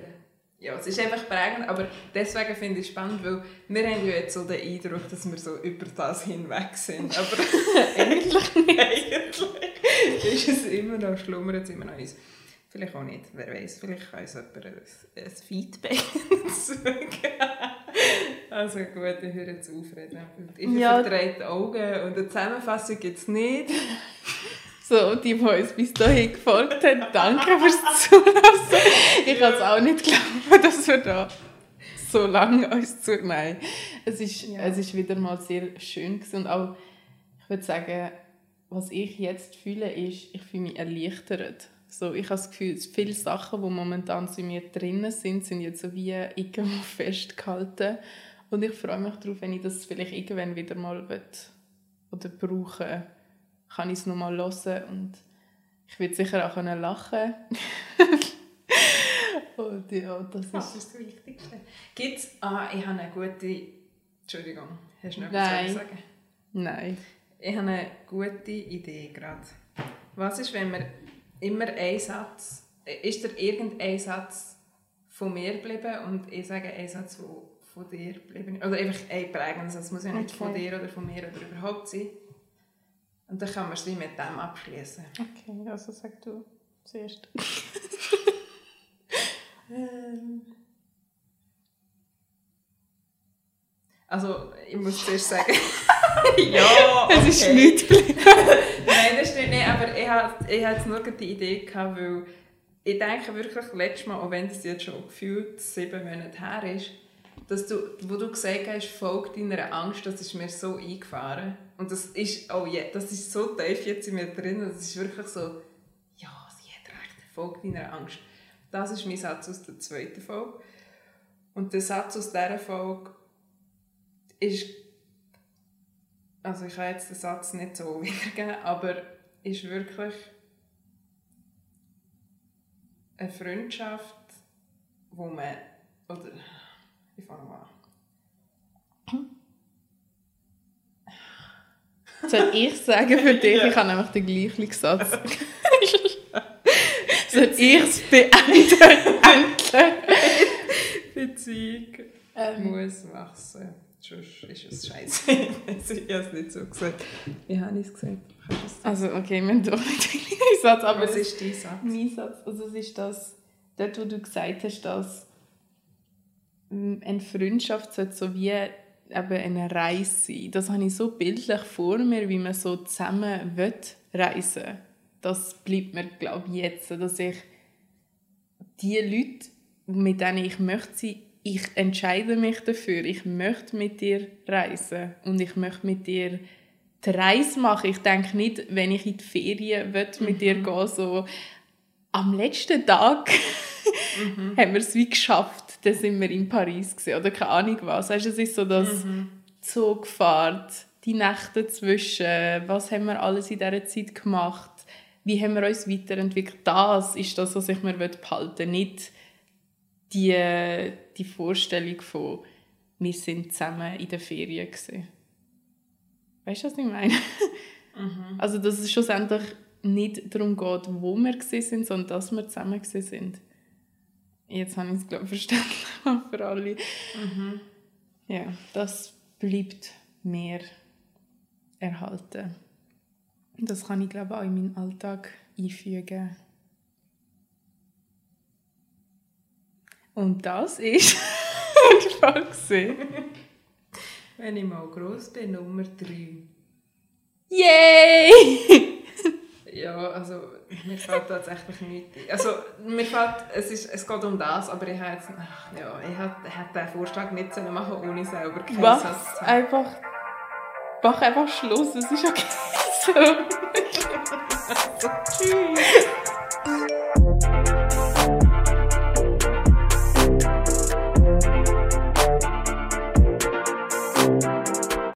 Ja, es ist einfach prägend, aber deswegen finde ich es spannend, weil wir haben ja jetzt so den Eindruck, dass wir so über das hinweg sind. Aber [LAUGHS] eigentlich nicht. Eigentlich ist es immer noch, schlummert es immer noch uns. Vielleicht auch nicht, wer weiß, vielleicht kann uns jemand ein, ein Feedback [LAUGHS] geben. Also gut, ich höre jetzt auf reden. Ich Ja. verdrehe die Augen und eine Zusammenfassung gibt es nicht. [LAUGHS] So, die, die uns bis dahin gefolgt haben, danke fürs Zulassen. Ich kann es auch nicht glauben, dass wir da so lange uns zu... Nein, es ist, Ja. es ist wieder mal sehr schön und auch, ich würde sagen, was ich jetzt fühle, ist, ich fühle mich erleichtert. So, ich habe das Gefühl, viele Sachen, die momentan in mir drinnen sind, sind jetzt so wie irgendwo [LAUGHS] festgehalten. Und ich freue mich darauf, wenn ich das vielleicht irgendwann wieder mal will oder brauche, kann ich es nochmal hören und ich werde sicher auch können lachen [LAUGHS] Und ja, das Das ist... ist das Wichtigste. Gibt's, ah, ich habe eine gute... Entschuldigung, hast du noch etwas zu sagen? Nein. Ich habe eine gute Idee gerade. Was ist, wenn wir immer einen Satz... äh, Ist da irgendein Satz von mir geblieben und ich sage einen Satz von, von dir geblieben? Oder einfach ein prägender Satz. Es muss ja nicht von Okay. dir oder von mir oder überhaupt sein. Und dann kann man es wie mit dem abschließen. Okay, also sag du zuerst. [LAUGHS] Also, ich muss zuerst sagen... [LAUGHS] ja, Es ist okay. nichts geblieben. [LAUGHS] Nein, das stimmt nicht, aber ich hatte ich hatte nur die Idee, gehabt, weil ich denke wirklich letztes Mal, auch wenn das jetzt schon gefühlt sieben Monate her ist, dass du, wo du gesagt hast, folg deiner Angst, das ist mir so eingefahren. Und das ist, oh yeah, das ist so tief jetzt in mir drin, das ist wirklich so, ja, sie hat recht, folg deiner Angst. Das ist mein Satz aus der zweiten Folge. Und der Satz aus dieser Folge ist also ich kann jetzt den Satz nicht so wiedergeben, aber ist wirklich eine Freundschaft, wo man, oder, ich fange mal an. Soll ich sagen für [LAUGHS] dich? Ja. Ich habe nämlich den gleichen Satz. [LAUGHS] Soll ich es beenden? [LAUGHS] Beziehung Ähm, muss wachsen. Sonst ist es scheiße. ich habe es nicht so gesagt. Wie habe ich es gesagt? Also, okay, wir haben doch nicht den gleichen Satz, aber Was es ist dein Satz? Mein Satz, also es ist das, dort wo du gesagt hast, dass eine Freundschaft sollte so wie eben eine Reise sein. Das habe ich so bildlich vor mir, wie man so zusammen will reisen Das bleibt mir, glaube ich, jetzt, dass ich die Leute, mit denen ich möchte sein, ich entscheide mich dafür, ich möchte mit dir reisen und ich möchte mit dir die Reise machen. Ich denke nicht, wenn ich in die Ferien will, mit mhm. dir gehen so am letzten Tag [LAUGHS] mhm. haben wir es wie geschafft, dann sind wir in Paris gewesen, oder keine Ahnung was. Weißt, es ist so das mhm. Zugfahrt, die Nächte zwischen, was haben wir alles in dieser Zeit gemacht, wie haben wir uns weiterentwickelt. Das ist das, was ich mir behalten will, nicht die, die Vorstellung von wir sind zusammen in der Ferien gewesen. Weißt du, was ich meine? Mhm. Also, dass es schlussendlich nicht darum geht, wo wir sind, sondern dass wir zusammen sind. Jetzt habe ich es, glaube ich, verständlich [LAUGHS] für alle. Mhm. Ja, das bleibt mehr erhalten. Das kann ich, glaube ich, auch in meinen Alltag einfügen. Und das ist [LAUGHS] die Folge. Wenn ich mal gross bin, Nummer 3. Yay! [LAUGHS] ja, also mir fällt tatsächlich nichts Also mir fällt, es, ist, es geht um das, aber ich habe jetzt, ach, ja, ich hätte den Vorschlag nicht machen sollen, ohne selber keinen Mach Satz einfach, mach einfach Schluss, es ist okay so. also, tschüss!